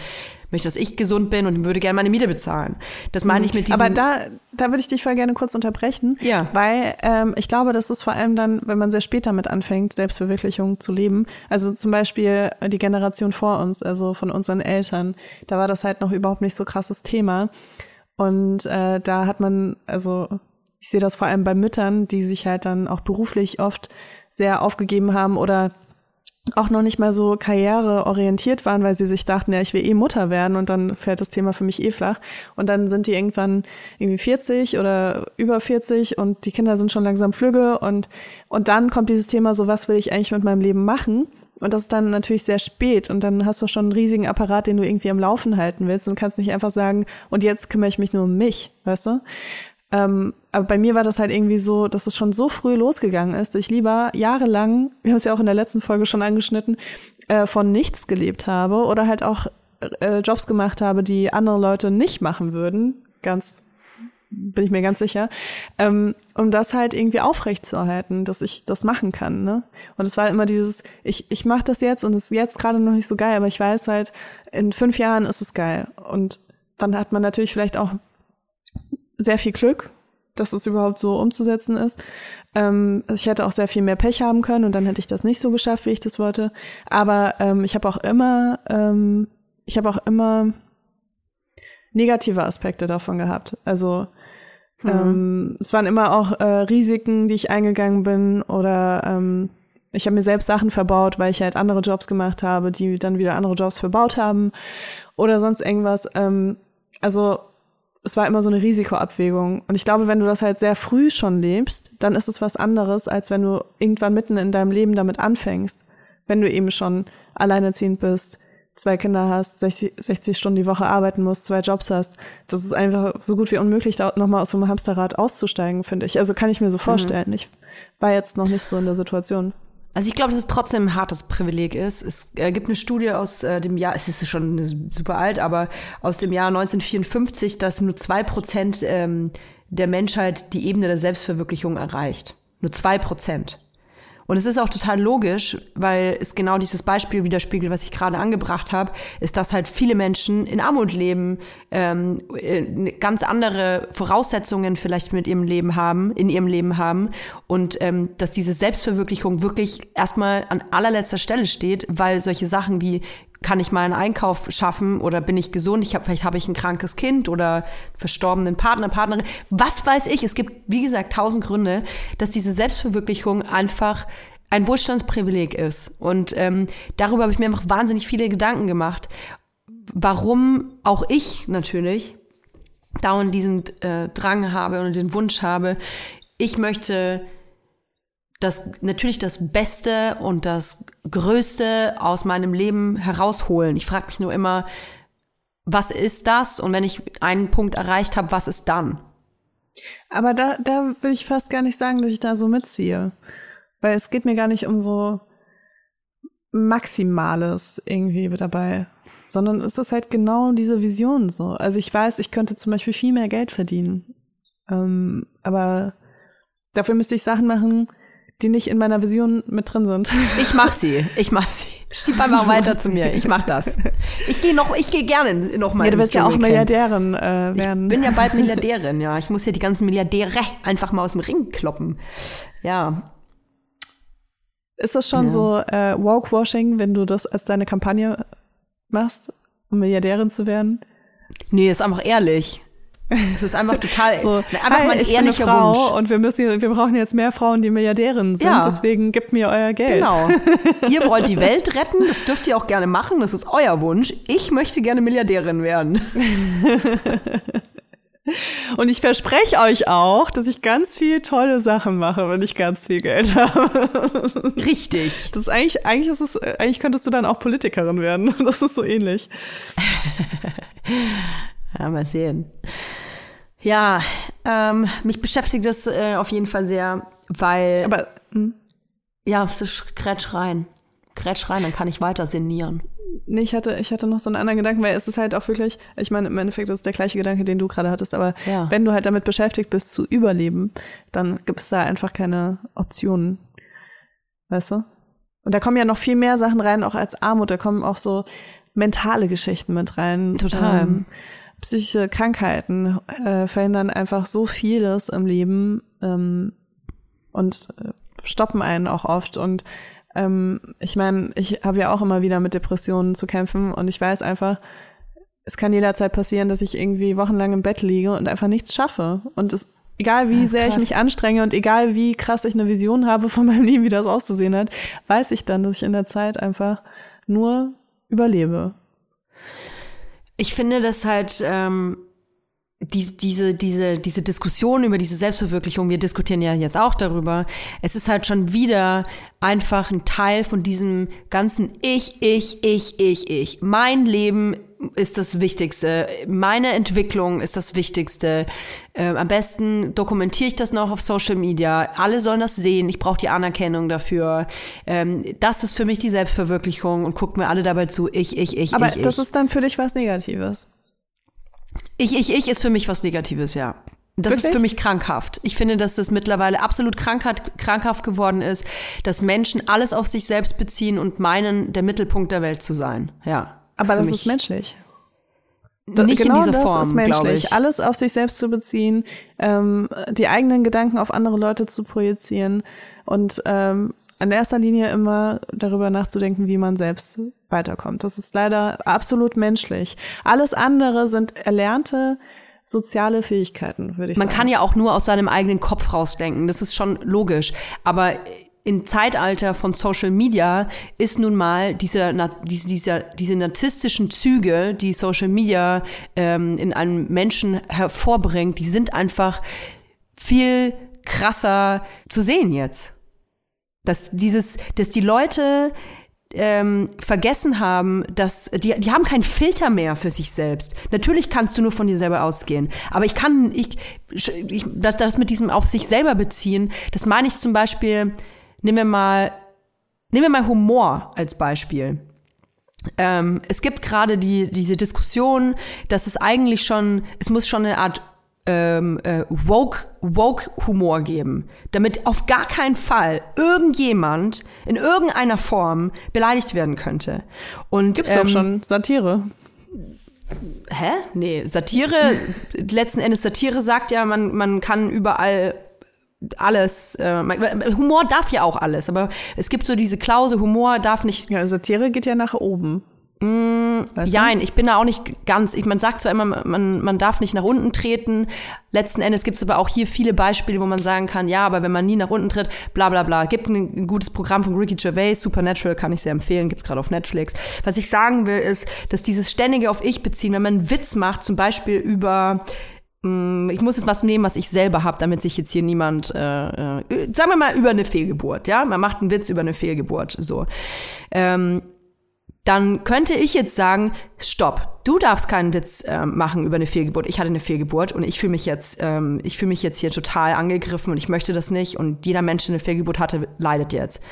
möchte, dass ich gesund bin und würde gerne meine Miete bezahlen. Das meine ich mit diesem. Aber da, da würde ich dich voll gerne kurz unterbrechen, ja. weil ähm, ich glaube, das ist vor allem dann, wenn man sehr spät damit anfängt, Selbstverwirklichung zu leben. Also zum Beispiel die Generation vor uns, also von unseren Eltern, da war das halt noch überhaupt nicht so krasses Thema. Und äh, da hat man, also ich sehe das vor allem bei Müttern, die sich halt dann auch beruflich oft sehr aufgegeben haben oder auch noch nicht mal so karriereorientiert waren, weil sie sich dachten, ja, ich will eh Mutter werden und dann fällt das Thema für mich eh flach. Und dann sind die irgendwann irgendwie 40 oder über 40 und die Kinder sind schon langsam flügge und, und dann kommt dieses Thema so, was will ich eigentlich mit meinem Leben machen? Und das ist dann natürlich sehr spät und dann hast du schon einen riesigen Apparat, den du irgendwie am Laufen halten willst und kannst nicht einfach sagen, und jetzt kümmere ich mich nur um mich, weißt du? Ähm, aber bei mir war das halt irgendwie so, dass es schon so früh losgegangen ist, dass ich lieber jahrelang, wir haben es ja auch in der letzten Folge schon angeschnitten, äh, von nichts gelebt habe oder halt auch äh, Jobs gemacht habe, die andere Leute nicht machen würden. Ganz bin ich mir ganz sicher, ähm, um das halt irgendwie aufrechtzuerhalten, dass ich das machen kann. Ne? Und es war immer dieses, ich, ich mache das jetzt und es ist jetzt gerade noch nicht so geil, aber ich weiß halt, in fünf Jahren ist es geil. Und dann hat man natürlich vielleicht auch sehr viel Glück, dass es überhaupt so umzusetzen ist. Ähm, ich hätte auch sehr viel mehr Pech haben können und dann hätte ich das nicht so geschafft, wie ich das wollte. Aber ähm, ich habe auch immer, ähm, ich habe auch immer negative Aspekte davon gehabt. Also mhm. ähm, es waren immer auch äh, Risiken, die ich eingegangen bin oder ähm, ich habe mir selbst Sachen verbaut, weil ich halt andere Jobs gemacht habe, die dann wieder andere Jobs verbaut haben oder sonst irgendwas. Ähm, also es war immer so eine Risikoabwägung. Und ich glaube, wenn du das halt sehr früh schon lebst, dann ist es was anderes, als wenn du irgendwann mitten in deinem Leben damit anfängst. Wenn du eben schon alleinerziehend bist, zwei Kinder hast, 60, 60 Stunden die Woche arbeiten musst, zwei Jobs hast. Das ist einfach so gut wie unmöglich, da nochmal aus so einem Hamsterrad auszusteigen, finde ich. Also kann ich mir so mhm. vorstellen. Mhm. Ich war jetzt noch nicht so in der Situation. Also ich glaube, dass es trotzdem ein hartes Privileg ist. Es äh, gibt eine Studie aus äh, dem Jahr, es ist schon super alt, aber aus dem Jahr 1954, dass nur zwei Prozent ähm, der Menschheit die Ebene der Selbstverwirklichung erreicht. Nur zwei Prozent. Und es ist auch total logisch, weil es genau dieses Beispiel widerspiegelt, was ich gerade angebracht habe, ist, dass halt viele Menschen in Armut leben, ähm, äh, ganz andere Voraussetzungen vielleicht mit ihrem Leben haben, in ihrem Leben haben und ähm, dass diese Selbstverwirklichung wirklich erstmal an allerletzter Stelle steht, weil solche Sachen wie kann ich mal einen Einkauf schaffen oder bin ich gesund? Ich habe vielleicht habe ich ein krankes Kind oder verstorbenen Partner, Partnerin. Was weiß ich? Es gibt wie gesagt tausend Gründe, dass diese Selbstverwirklichung einfach ein Wohlstandsprivileg ist. Und ähm, darüber habe ich mir einfach wahnsinnig viele Gedanken gemacht, warum auch ich natürlich dauernd diesen äh, Drang habe und den Wunsch habe, ich möchte das natürlich das Beste und das Größte aus meinem Leben herausholen. Ich frage mich nur immer, was ist das? Und wenn ich einen Punkt erreicht habe, was ist dann? Aber da, da will ich fast gar nicht sagen, dass ich da so mitziehe. Weil es geht mir gar nicht um so Maximales irgendwie dabei, sondern es ist halt genau diese Vision so. Also ich weiß, ich könnte zum Beispiel viel mehr Geld verdienen. Ähm, aber dafür müsste ich Sachen machen, die nicht in meiner Vision mit drin sind. Ich mach sie. Ich mach sie. Schieb einfach weiter zu mir. Ich mach das. Ich gehe noch, ich gehe gerne noch mal. Ja, du willst ja auch Milliardärin äh, werden. Ich bin ja bald Milliardärin, ja. Ich muss ja die ganzen Milliardäre einfach mal aus dem Ring kloppen. Ja. Ist das schon Ja. so äh, Woke-Washing, wenn du das als deine Kampagne machst, um Milliardärin zu werden? Nee, ist einfach ehrlich. Es ist einfach total, So, einfach hi, mal ein ich bin eine ehrlicher Frau Wunsch. und wir müssen, wir brauchen jetzt mehr Frauen, die Milliardärinnen sind. Ja. Deswegen gebt mir euer Geld. Genau. Ihr wollt die Welt retten, das dürft ihr auch gerne machen, das ist euer Wunsch. Ich möchte gerne Milliardärin werden. Und ich verspreche euch auch, dass ich ganz viele tolle Sachen mache, wenn ich ganz viel Geld habe. Richtig. Das ist eigentlich, eigentlich ist es, äh, eigentlich könntest du dann auch Politikerin werden. Das ist so ähnlich. Ja, mal sehen. Ja, ähm, mich beschäftigt das äh, auf jeden Fall sehr, weil, Aber hm, ja, Kretsch rein. Kretsch rein, dann kann ich weiter sinnieren. nee, ich hatte, ich hatte noch so einen anderen Gedanken, weil es ist halt auch wirklich, ich meine, im Endeffekt ist es der gleiche Gedanke, den du gerade hattest, aber Ja. wenn du halt damit beschäftigt bist zu überleben, dann gibt es da einfach keine Optionen. Weißt du? Und da kommen ja noch viel mehr Sachen rein, auch als Armut. Da kommen auch so mentale Geschichten mit rein. Total. Ähm, psychische Krankheiten äh, verhindern einfach so vieles im Leben ähm, und äh, stoppen einen auch oft. Und ähm, ich meine, ich habe ja auch immer wieder mit Depressionen zu kämpfen und ich weiß einfach, es kann jederzeit passieren, dass ich irgendwie wochenlang im Bett liege und einfach nichts schaffe. Und es, egal wie ist sehr ich mich anstrenge und egal wie krass ich eine Vision habe von meinem Leben, wie das auszusehen hat, weiß ich dann, dass ich in der Zeit einfach nur überlebe. Ich finde, dass halt ähm, die, diese, diese, diese Diskussion über diese Selbstverwirklichung, wir diskutieren ja jetzt auch darüber, es ist halt schon wieder einfach ein Teil von diesem ganzen Ich, ich, ich, ich, ich. Mein Leben ist das Wichtigste. Meine Entwicklung ist das Wichtigste. Ähm, am besten dokumentiere ich das noch auf Social Media. Alle sollen das sehen. Ich brauche die Anerkennung dafür. Ähm, das ist für mich die Selbstverwirklichung und guckt mir alle dabei zu. Ich, ich, ich, Aber ich, das ich. ist dann für dich was Negatives. Ich, ich, ich ist für mich was Negatives, ja. Das Wirklich? ist für mich krankhaft. Ich finde, dass das mittlerweile absolut krankhaft, krankhaft geworden ist, dass Menschen alles auf sich selbst beziehen und meinen, der Mittelpunkt der Welt zu sein. Ja. Aber das ist menschlich. Nicht genau in dieser das Form, ist menschlich. ich. Alles auf sich selbst zu beziehen, ähm, die eigenen Gedanken auf andere Leute zu projizieren und ähm, in erster Linie immer darüber nachzudenken, wie man selbst weiterkommt. Das ist leider absolut menschlich. Alles andere sind erlernte soziale Fähigkeiten, würde ich Man sagen. kann ja auch nur aus seinem eigenen Kopf rausdenken. Das ist schon logisch. Aber im Zeitalter von Social Media ist nun mal diese, diese, diese, diese narzisstischen Züge, die Social Media ähm, in einem Menschen hervorbringt, die sind einfach viel krasser zu sehen jetzt. Dass dieses, dass die Leute ähm, vergessen haben, dass die, die haben keinen Filter mehr für sich selbst. Natürlich kannst du nur von dir selber ausgehen, aber ich kann, ich, ich das, das mit diesem auf sich selber beziehen, das meine ich zum Beispiel, nehmen wir mal, nehmen wir mal Humor als Beispiel. Ähm, es gibt gerade die, diese Diskussion, dass es eigentlich schon, es muss schon eine Art ähm, äh, woke, woke Humor geben, damit auf gar keinen Fall irgendjemand in irgendeiner Form beleidigt werden könnte. Und Gibt's ähm, doch schon Satire. Hä? Nee, Satire, letzten Endes Satire sagt ja, man, man kann überall alles, äh, Humor darf ja auch alles, aber es gibt so diese Klause, Humor darf nicht Ja, Satire geht ja nach oben. Weißt du? Nein, ich bin da auch nicht ganz. Ich, man sagt zwar immer, man, man darf nicht nach unten treten. Letzten Endes gibt es aber auch hier viele Beispiele, wo man sagen kann, ja, aber wenn man nie nach unten tritt, bla bla bla. Gibt ein, ein gutes Programm von Ricky Gervais, Supernatural, kann ich sehr empfehlen, gibt's gerade auf Netflix. Was ich sagen will, ist, dass dieses ständige auf Ich beziehen, wenn man einen Witz macht, zum Beispiel über mh, ich muss jetzt was nehmen, was ich selber habe, damit sich jetzt hier niemand, äh, äh, sagen wir mal über eine Fehlgeburt, ja, man macht einen Witz über eine Fehlgeburt, so. Ähm, dann könnte ich jetzt sagen, stopp, du darfst keinen Witz ähm, machen über eine Fehlgeburt. Ich hatte eine Fehlgeburt und ich fühle mich jetzt, ähm, ich fühle mich jetzt hier total angegriffen und ich möchte das nicht und jeder Mensch, der eine Fehlgeburt hatte, leidet jetzt.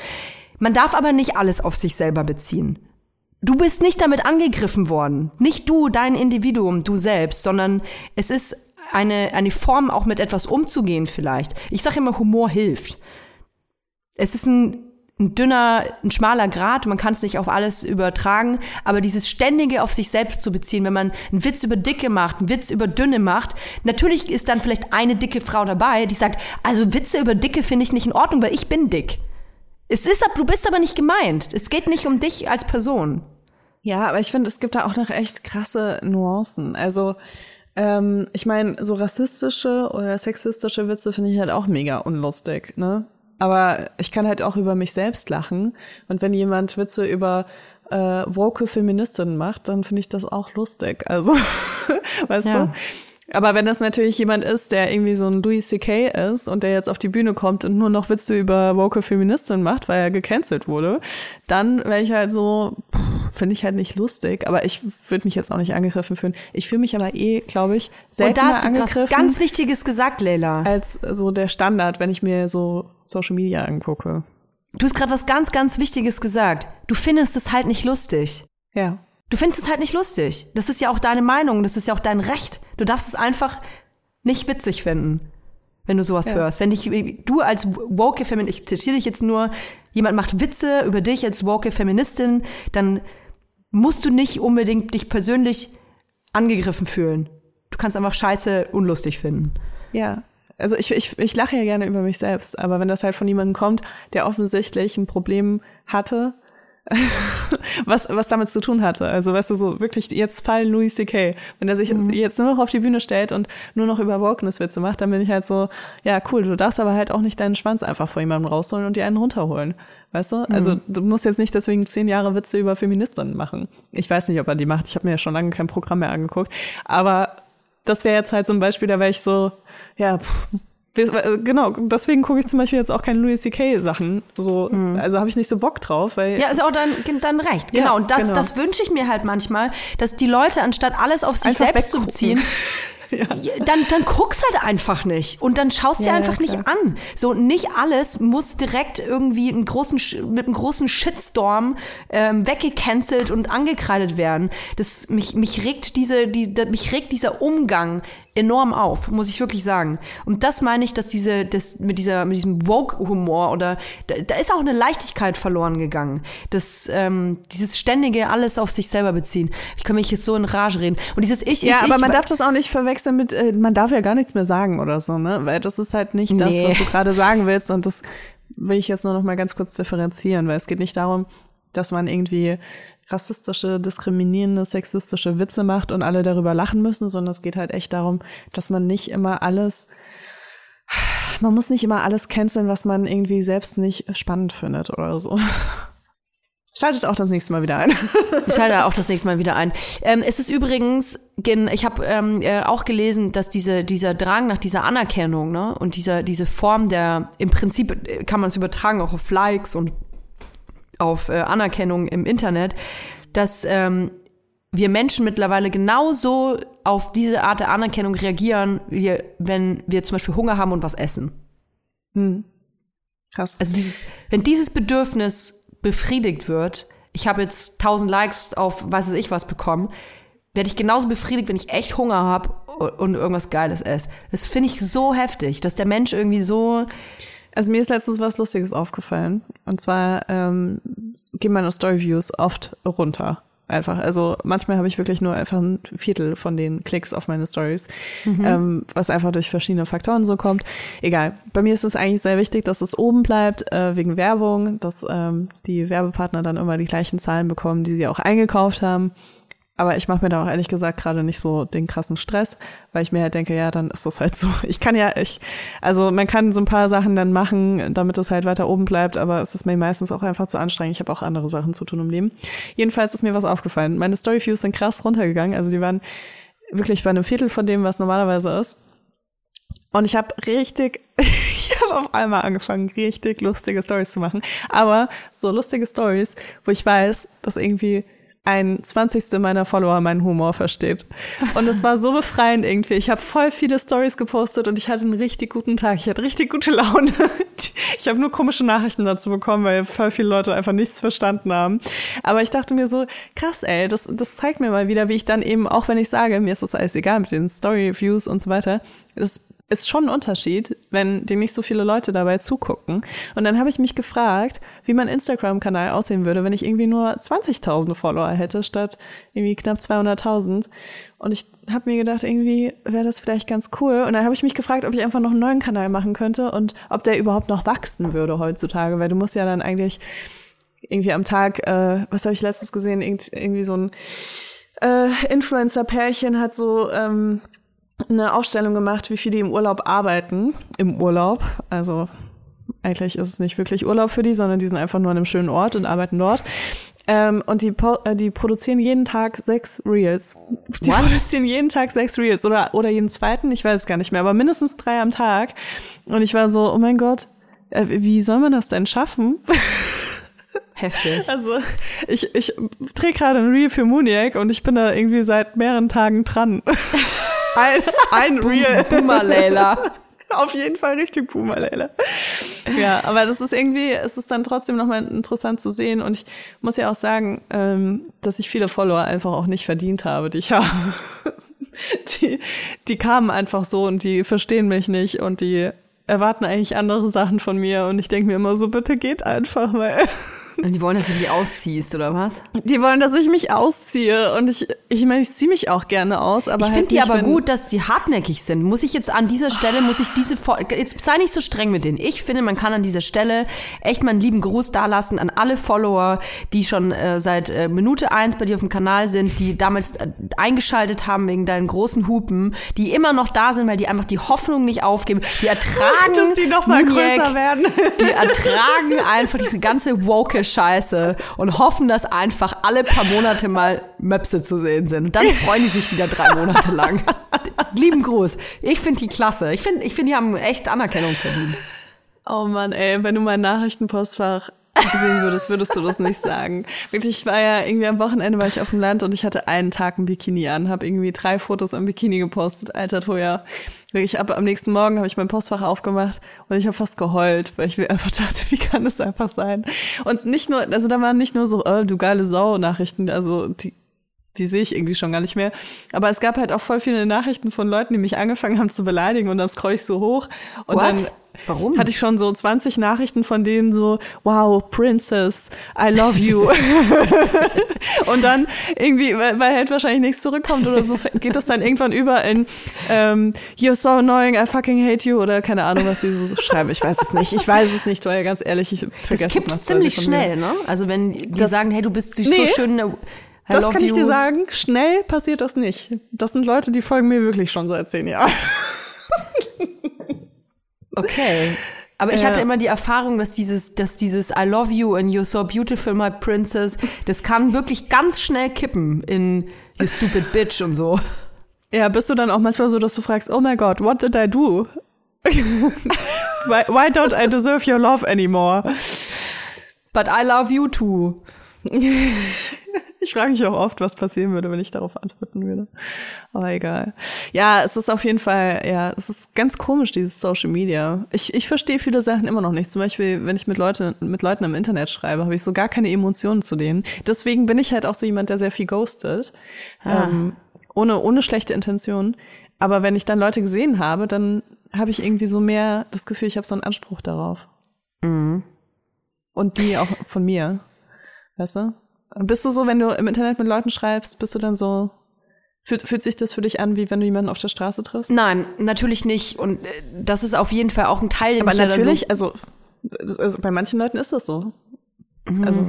Man darf aber nicht alles auf sich selber beziehen. Du bist nicht damit angegriffen worden. Nicht du, dein Individuum, du selbst, sondern es ist eine, eine Form, auch mit etwas umzugehen vielleicht. Ich sage immer, Humor hilft. Es ist ein ein dünner, ein schmaler Grad, man kann es nicht auf alles übertragen, aber dieses ständige auf sich selbst zu beziehen, wenn man einen Witz über Dicke macht, einen Witz über Dünne macht, natürlich ist dann vielleicht eine dicke Frau dabei, die sagt, also Witze über Dicke finde ich nicht in Ordnung, weil ich bin dick. Es ist, du bist aber nicht gemeint. Es geht nicht um dich als Person. Ja, aber ich finde, es gibt da auch noch echt krasse Nuancen. Also, ähm, ich meine, so rassistische oder sexistische Witze finde ich halt auch mega unlustig, ne? Aber ich kann halt auch über mich selbst lachen. Und wenn jemand Witze über äh, woke Feministinnen macht, dann finde ich das auch lustig. Also, weißt Ja. du? Aber wenn das natürlich jemand ist, der irgendwie so ein Louis C.K. ist und der jetzt auf die Bühne kommt und nur noch Witze über woke Feministinnen macht, weil er gecancelt wurde, dann wäre ich halt so, finde ich halt nicht lustig. Aber ich würde mich jetzt auch nicht angegriffen fühlen. Ich fühle mich aber eh, glaube ich, Und seltener da hast du was angegriffen ganz Wichtiges gesagt, Leila. als so der Standard, wenn ich mir so Social Media angucke. Du hast gerade was ganz, ganz Wichtiges gesagt. Du findest es halt nicht lustig. Ja. Du findest es halt nicht lustig. Das ist ja auch deine Meinung, das ist ja auch dein Recht. Du darfst es einfach nicht witzig finden, wenn du sowas Ja. hörst. Wenn dich, du als woke Feministin, ich zitiere dich jetzt nur, jemand macht Witze über dich als woke Feministin, dann musst du nicht unbedingt dich persönlich angegriffen fühlen. Du kannst einfach Scheiße unlustig finden. Ja. Also ich, ich, ich lache ja gerne über mich selbst, aber wenn das halt von jemandem kommt, der offensichtlich ein Problem hatte, was, was damit zu tun hatte. Also weißt du, so wirklich jetzt Fall Louis C.K., wenn er sich jetzt- jetzt nur noch auf die Bühne stellt und nur noch über Wokeness-Witze macht, dann bin ich halt so, ja cool, du darfst aber halt auch nicht deinen Schwanz einfach vor jemandem rausholen und dir einen runterholen. Weißt du? Also du musst jetzt nicht deswegen zehn Jahre Witze über Feministinnen machen. Ich weiß nicht, ob er die macht. Ich habe mir ja schon lange kein Programm mehr angeguckt. Aber das wäre jetzt halt so ein Beispiel, da wäre ich so, ja, pff, genau, deswegen gucke ich zum Beispiel jetzt auch keine Louis C.K. Sachen. So, also habe ich nicht so Bock drauf, weil Ja, ist auch dein, dein Recht. Genau. Ja, und das, genau. das wünsche ich mir halt manchmal, dass die Leute, anstatt alles auf sich Einfach selbst zu beziehen, ja, dann, dann guck's halt einfach nicht. Und dann schaust dir Ja, ja, einfach nicht klar. an. So, nicht alles muss direkt irgendwie einen großen, mit einem großen Shitstorm ähm, weggecancelt und angekreidet werden. Das, mich, mich regt diese, die, mich regt dieser Umgang enorm auf, muss ich wirklich sagen. Und das meine ich, dass diese, das, mit dieser, mit diesem Woke-Humor oder, da, da ist auch eine Leichtigkeit verloren gegangen. Das, ähm, dieses ständige alles auf sich selber beziehen. Ich kann mich jetzt so in Rage reden. Und dieses Ich, Ja, ich, aber ich, man darf das auch nicht verwechseln mit, äh, man darf ja gar nichts mehr sagen oder so, ne? Weil das ist halt nicht das, Nee. was du gerade sagen willst. Und das will ich jetzt nur noch mal ganz kurz differenzieren, weil es geht nicht darum, dass man irgendwie rassistische, diskriminierende, sexistische Witze macht und alle darüber lachen müssen, sondern es geht halt echt darum, dass man nicht immer alles, man muss nicht immer alles canceln, was man irgendwie selbst nicht spannend findet oder so. Schaltet auch das nächste Mal wieder ein. Ich schalte auch das nächste Mal wieder ein. Ähm, es ist übrigens, gen- ich habe ähm, äh, auch gelesen, dass diese, dieser Drang nach dieser Anerkennung ne, und dieser, diese Form der, im Prinzip äh, kann man es übertragen auch auf Likes und auf äh, Anerkennung im Internet, dass ähm, wir Menschen mittlerweile genauso auf diese Art der Anerkennung reagieren, wie wenn wir zum Beispiel Hunger haben und was essen. Krass. Also dieses, wenn dieses Bedürfnis befriedigt wird, ich habe jetzt 1000 Likes auf weiß es ich was bekommen, werde ich genauso befriedigt, wenn ich echt Hunger habe und irgendwas Geiles esse. Das finde ich so heftig, dass der Mensch irgendwie so Also mir ist letztens was Lustiges aufgefallen. Und zwar ähm, gehen meine Storyviews oft runter. einfach. Also manchmal habe ich wirklich nur einfach ein Viertel von den Klicks auf meine Stories, ähm, was einfach durch verschiedene Faktoren so kommt. Egal. Bei mir ist es eigentlich sehr wichtig, dass es oben bleibt, äh, wegen Werbung, dass ähm, die Werbepartner dann immer die gleichen Zahlen bekommen, die sie auch eingekauft haben. Aber ich mache mir da auch ehrlich gesagt gerade nicht so den krassen Stress, weil ich mir halt denke, ja, dann ist das halt so. Ich kann ja, ich, also man kann so ein paar Sachen dann machen, damit es halt weiter oben bleibt, aber es ist mir meistens auch einfach zu anstrengend. Ich habe auch andere Sachen zu tun im Leben. Jedenfalls ist mir was aufgefallen. Meine Storyviews sind krass runtergegangen, also die waren wirklich bei einem Viertel von dem, was normalerweise ist. Und ich habe richtig, ich habe auf einmal angefangen, richtig lustige Stories zu machen. Aber so lustige Stories, wo ich weiß, dass irgendwie ein Zwanzigste meiner Follower meinen Humor versteht. Und es war so befreiend irgendwie. Ich habe voll viele Stories gepostet und ich hatte einen richtig guten Tag. Ich hatte richtig gute Laune. Ich habe nur komische Nachrichten dazu bekommen, weil voll viele Leute einfach nichts verstanden haben. Aber ich dachte mir so, krass, ey, das, das zeigt mir mal wieder, wie ich dann eben, auch wenn ich sage, mir ist das alles egal mit den Story-Views und so weiter, das ist schon ein Unterschied, wenn dir nicht so viele Leute dabei zugucken. Und dann habe ich mich gefragt, wie mein Instagram-Kanal aussehen würde, wenn ich irgendwie nur 20.000 Follower hätte, statt irgendwie knapp 200.000. Und ich habe mir gedacht, irgendwie wäre das vielleicht ganz cool. Und dann habe ich mich gefragt, ob ich einfach noch einen neuen Kanal machen könnte und ob der überhaupt noch wachsen würde heutzutage, weil du musst ja dann eigentlich irgendwie am Tag, äh, was habe ich letztens gesehen, Irgend, irgendwie so ein äh, Influencer-Pärchen hat so ähm, eine Aufstellung gemacht, wie viele im Urlaub arbeiten. Im Urlaub. Also eigentlich ist es nicht wirklich Urlaub für die, sondern die sind einfach nur an einem schönen Ort und arbeiten dort. Ähm, und die, äh, die produzieren jeden Tag sechs Reels. Die produzieren jeden Tag sechs Reels oder, oder jeden zweiten, ich weiß es gar nicht mehr, aber mindestens drei am Tag. Und ich war so, oh mein Gott, äh, wie soll man das denn schaffen? Heftig. Also ich, ich drehe gerade ein Reel für Muniac und ich bin da irgendwie seit mehreren Tagen dran. ein, ein Reel. Boomer Leila. Auf jeden Fall richtig Puma, Leila. Ja, aber das ist irgendwie, es ist dann trotzdem nochmal interessant zu sehen. Und ich muss ja auch sagen, ähm, dass ich viele Follower einfach auch nicht verdient habe, die ich habe. Die, die kamen einfach so und die verstehen mich nicht und die erwarten eigentlich andere Sachen von mir. Und ich denke mir immer so, bitte geht einfach, weil Und die wollen, dass du die ausziehst, oder was? die wollen, dass ich mich ausziehe. Und ich, ich meine, ich ziehe mich auch gerne aus, aber Ich halt finde die aber gut, dass die hartnäckig sind. Muss ich jetzt an dieser Stelle, muss ich diese, jetzt sei nicht so streng mit denen. Ich finde, man kann an dieser Stelle echt mal einen lieben Gruß dalassen an alle Follower, die schon äh, seit äh, Minute eins bei dir auf dem Kanal sind, die damals äh, eingeschaltet haben wegen deinen großen Hupen, die immer noch da sind, weil die einfach die Hoffnung nicht aufgeben. Die ertragen, dass die noch mal Muniac, größer werden. Die ertragen einfach diese ganze woke Scheiße und hoffen, dass einfach alle paar Monate mal Möpse zu sehen sind. Und dann freuen die sich wieder drei Monate lang. Lieben Gruß. Ich finde die klasse. Ich finde, ich finde, die haben echt Anerkennung verdient. Oh Mann, ey, wenn du mein Nachrichtenpostfach sehen würdest, würdest du das nicht sagen. Wirklich, ich war ja irgendwie am Wochenende war ich auf dem Land und ich hatte einen Tag ein Bikini an, habe irgendwie drei Fotos im Bikini gepostet. Alter Toja. Wirklich, ab am nächsten Morgen habe ich mein Postfach aufgemacht und ich habe fast geheult, weil ich mir einfach dachte, wie kann das einfach sein? Und nicht nur, also da waren nicht nur so, oh, du geile Sau Nachrichten, also die die sehe ich irgendwie schon gar nicht mehr. Aber es gab halt auch voll viele Nachrichten von Leuten, die mich angefangen haben zu beleidigen und dann scroll ich so hoch und What? dann Warum? hatte ich schon so 20 Nachrichten von denen so, wow, Princess, I love you. und dann irgendwie, weil, weil halt wahrscheinlich nichts zurückkommt oder so, geht das dann irgendwann über in ähm, You're so annoying, I fucking hate you oder keine Ahnung, was die so schreiben. Ich weiß es nicht. Ich weiß es nicht, weil ganz ehrlich, ich vergesse Das kippt ziemlich schnell, ne? Also wenn die Das- sagen, hey, du bist so Nee. schön. I Das kann ich you. dir sagen. Schnell passiert das nicht. Das sind Leute, die folgen mir wirklich schon seit zehn Jahren. Okay. Aber ich hatte immer die Erfahrung, dass dieses, dass dieses I love you and you're so beautiful, my princess, das kann wirklich ganz schnell kippen in you stupid bitch und so. Ja, bist du dann auch manchmal so, dass du fragst, oh my God, what did I do? why, why don't I deserve your love anymore? But I love you too. Ich frage mich auch oft, was passieren würde, wenn ich darauf antworten würde. Aber egal. Ja, es ist auf jeden Fall, ja, es ist ganz komisch, dieses Social Media. Ich, ich verstehe viele Sachen immer noch nicht. Zum Beispiel, wenn ich mit, Leute, mit Leuten im Internet schreibe, habe ich so gar keine Emotionen zu denen. Deswegen bin ich halt auch so jemand, der sehr viel ghostet. Ähm, ohne, ohne schlechte Intention. Aber wenn ich dann Leute gesehen habe, dann habe ich irgendwie so mehr das Gefühl, ich habe so einen Anspruch darauf. Und die auch von mir. Weißt du? Bist du so, wenn du im Internet mit Leuten schreibst, bist du dann so, fühlt, fühlt sich das für dich an, wie wenn du jemanden auf der Straße triffst? Nein, natürlich nicht. Und äh, das ist auf jeden Fall auch ein Teil, den Aber ich natürlich, also, das, also bei manchen Leuten ist das so. Also,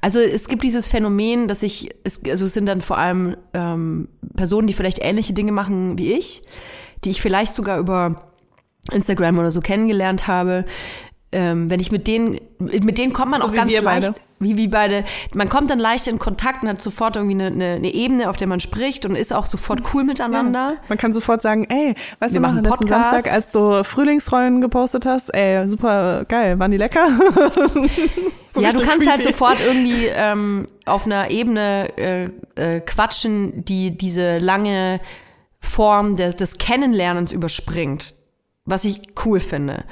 Also es gibt dieses Phänomen, dass ich, es, also es sind dann vor allem ähm, Personen, die vielleicht ähnliche Dinge machen wie ich, die ich vielleicht sogar über Instagram oder so kennengelernt habe. Ähm, wenn ich mit denen, mit denen kommt man So auch ganz wir beide. leicht, wie wie beide, man kommt dann leicht in Kontakt und hat sofort irgendwie eine, eine, eine Ebene, auf der man spricht und ist auch sofort cool miteinander. man kann sofort sagen, ey, weißt Wir du machen letzten Podcast. Samstag, als du Frühlingsrollen gepostet hast, ey, super geil, waren die lecker? So ja, du kannst halt creepy. sofort irgendwie ähm, auf einer Ebene äh, äh, quatschen, die diese lange Form des, des Kennenlernens überspringt. Was ich cool finde.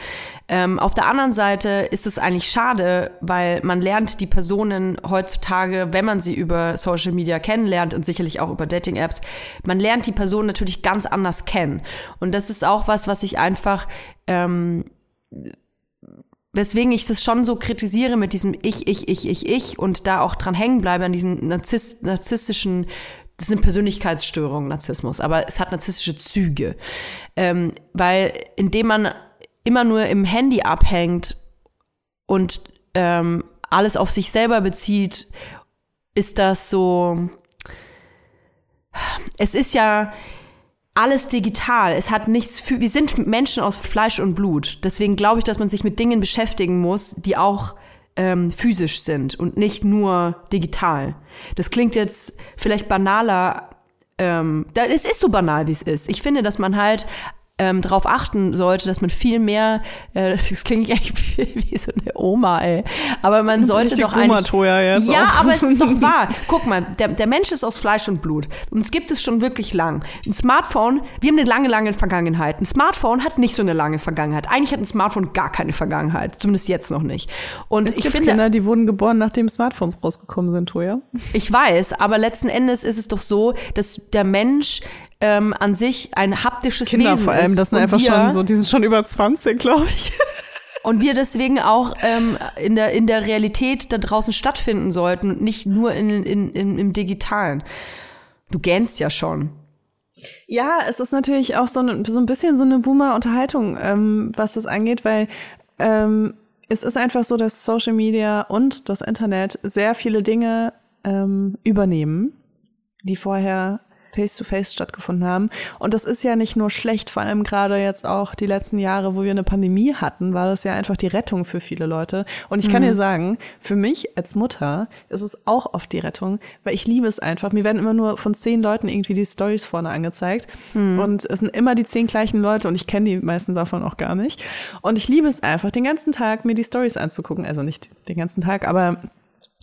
Ähm, auf der anderen Seite ist es eigentlich schade, weil man lernt die Personen heutzutage, wenn man sie über Social Media kennenlernt und sicherlich auch über Dating-Apps, man lernt die Personen natürlich ganz anders kennen. Und das ist auch was, was ich einfach ähm, weswegen ich das schon so kritisiere mit diesem Ich, ich, ich, ich, ich und da auch dran hängen bleibe an diesen Narziss, narzisstischen, das ist eine Persönlichkeitsstörung, Narzissmus, aber es hat narzisstische Züge. Ähm, weil indem man immer nur im Handy abhängt und ähm, alles auf sich selber bezieht, ist das so, es ist ja, alles digital. Es hat nichts für, wir sind Menschen aus Fleisch und Blut. Deswegen glaube ich, dass man sich mit Dingen beschäftigen muss, die auch ähm, physisch sind und nicht nur digital. Das klingt jetzt vielleicht banaler. Ähm, da, es ist so banal, wie es ist. Ich finde, dass man halt ähm, darauf achten sollte, dass man viel mehr, äh, das klingt echt wie, wie so eine Oma, ey. Aber man sollte doch eigentlich. Boomer-Toya jetzt ja, auch. aber es ist doch wahr. Guck mal, der, der Mensch ist aus Fleisch und Blut. Und es gibt es schon wirklich lang. Ein Smartphone, wir haben eine lange, lange Vergangenheit. Ein Smartphone hat nicht so eine lange Vergangenheit. Eigentlich hat ein Smartphone gar keine Vergangenheit. Zumindest jetzt noch nicht. Und Es ich gibt finde, Kinder, die wurden geboren, nachdem Smartphones rausgekommen sind, Toja. ich weiß, aber letzten Endes ist es doch so, dass der Mensch ähm, an sich ein haptisches Kinder Wesen vor allem, ist. das sind Und einfach wir, schon so, die sind schon über 20, glaube ich. Und wir deswegen auch ähm, in, der, in der Realität da draußen stattfinden sollten und nicht nur in, in, in, im Digitalen. Du gähnst ja schon. Ja, es ist natürlich auch so, ein- so ein bisschen so eine Boomer-Unterhaltung, ähm, was das angeht, weil ähm, es ist einfach so, dass Social Media und das Internet sehr viele Dinge ähm, übernehmen, die vorher face-to-face stattgefunden haben. Und das ist ja nicht nur schlecht, vor allem gerade jetzt auch die letzten Jahre, wo wir eine Pandemie hatten, war das ja einfach die Rettung für viele Leute. Und ich kann dir sagen, für mich als Mutter ist es auch oft die Rettung, weil ich liebe es einfach. Mir werden immer nur von zehn Leuten irgendwie die Stories vorne angezeigt. Und es sind immer die zehn gleichen Leute und ich kenne die meisten davon auch gar nicht. Und ich liebe es einfach, den ganzen Tag mir die Stories anzugucken. Also nicht den ganzen Tag, aber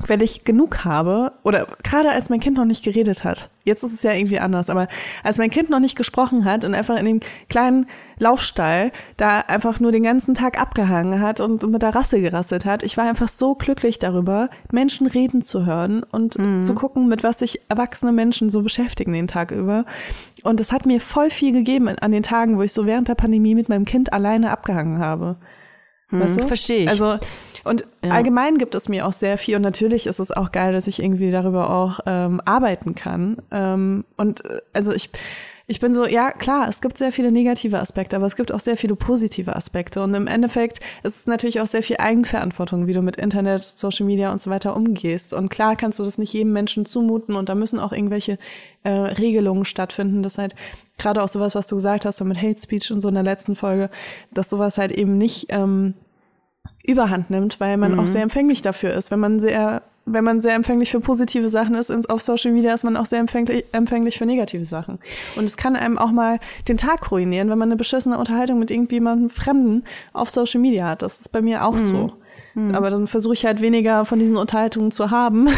wenn ich genug habe, oder gerade als mein Kind noch nicht geredet hat, jetzt ist es ja irgendwie anders, aber als mein Kind noch nicht gesprochen hat und einfach in dem kleinen Laufstall da einfach nur den ganzen Tag abgehangen hat und mit der Rasse gerasselt hat, ich war einfach so glücklich darüber, Menschen reden zu hören und zu gucken, mit was sich erwachsene Menschen so beschäftigen den Tag über. Und es hat mir voll viel gegeben an den Tagen, wo ich so während der Pandemie mit meinem Kind alleine abgehangen habe. Weißt du? verstehe ich. Also, und allgemein gibt es mir auch sehr viel und natürlich ist es auch geil, dass ich irgendwie darüber auch ähm, arbeiten kann. Ähm, und äh, also ich, ich bin so, ja klar, es gibt sehr viele negative Aspekte, aber es gibt auch sehr viele positive Aspekte. Und im Endeffekt ist es natürlich auch sehr viel Eigenverantwortung, wie du mit Internet, Social Media und so weiter umgehst. Und klar kannst du das nicht jedem Menschen zumuten und da müssen auch irgendwelche äh, Regelungen stattfinden, dass halt gerade auch sowas, was du gesagt hast, so mit Hate Speech und so in der letzten Folge, dass sowas halt eben nicht ähm, überhand nimmt, weil man auch sehr empfänglich dafür ist. Wenn man sehr, wenn man sehr empfänglich für positive Sachen ist auf Social Media, ist man auch sehr empfänglich, empfänglich für negative Sachen. Und es kann einem auch mal den Tag ruinieren, wenn man eine beschissene Unterhaltung mit irgendjemandem Fremden auf Social Media hat. Das ist bei mir auch so. Aber dann versuche ich halt weniger von diesen Unterhaltungen zu haben. Und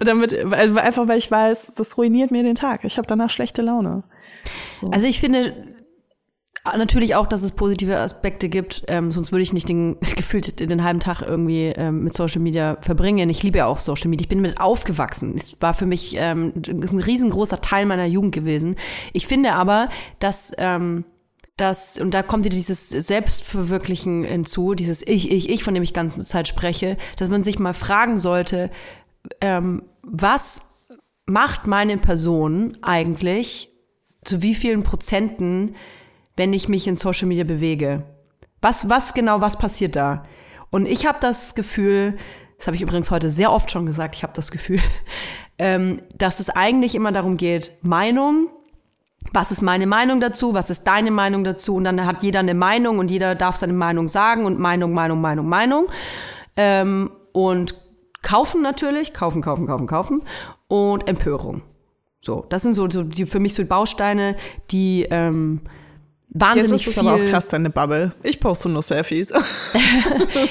damit, einfach weil ich weiß, das ruiniert mir den Tag. Ich habe danach schlechte Laune. Also ich finde natürlich auch, dass es positive Aspekte gibt, ähm, sonst würde ich nicht den, gefühlt den halben Tag irgendwie ähm, mit Social Media verbringen. Ich liebe ja auch Social Media. Ich bin mit aufgewachsen. Es war für mich ähm, ist ein riesengroßer Teil meiner Jugend gewesen. Ich finde aber, dass ähm, das, und da kommt wieder dieses Selbstverwirklichen hinzu, dieses Ich, Ich, Ich, von dem ich ganze Zeit spreche, dass man sich mal fragen sollte, ähm, was macht meine Person eigentlich zu wie vielen Prozenten, wenn ich mich in Social Media bewege? Was, was genau, was passiert da? Und ich habe das Gefühl, das habe ich übrigens heute sehr oft schon gesagt, ich habe das Gefühl, ähm, dass es eigentlich immer darum geht, Meinung, was ist meine Meinung dazu, was ist deine Meinung dazu und dann hat jeder eine Meinung und jeder darf seine Meinung sagen und Meinung, Meinung, Meinung, Meinung. Ähm, und kaufen natürlich, kaufen, kaufen, kaufen, kaufen und Empörung. So, das sind so, so die, für mich so Bausteine, die ähm, wahnsinnig Jetzt ist es viel. aber auch krass deine Bubble. Ich poste nur Selfies.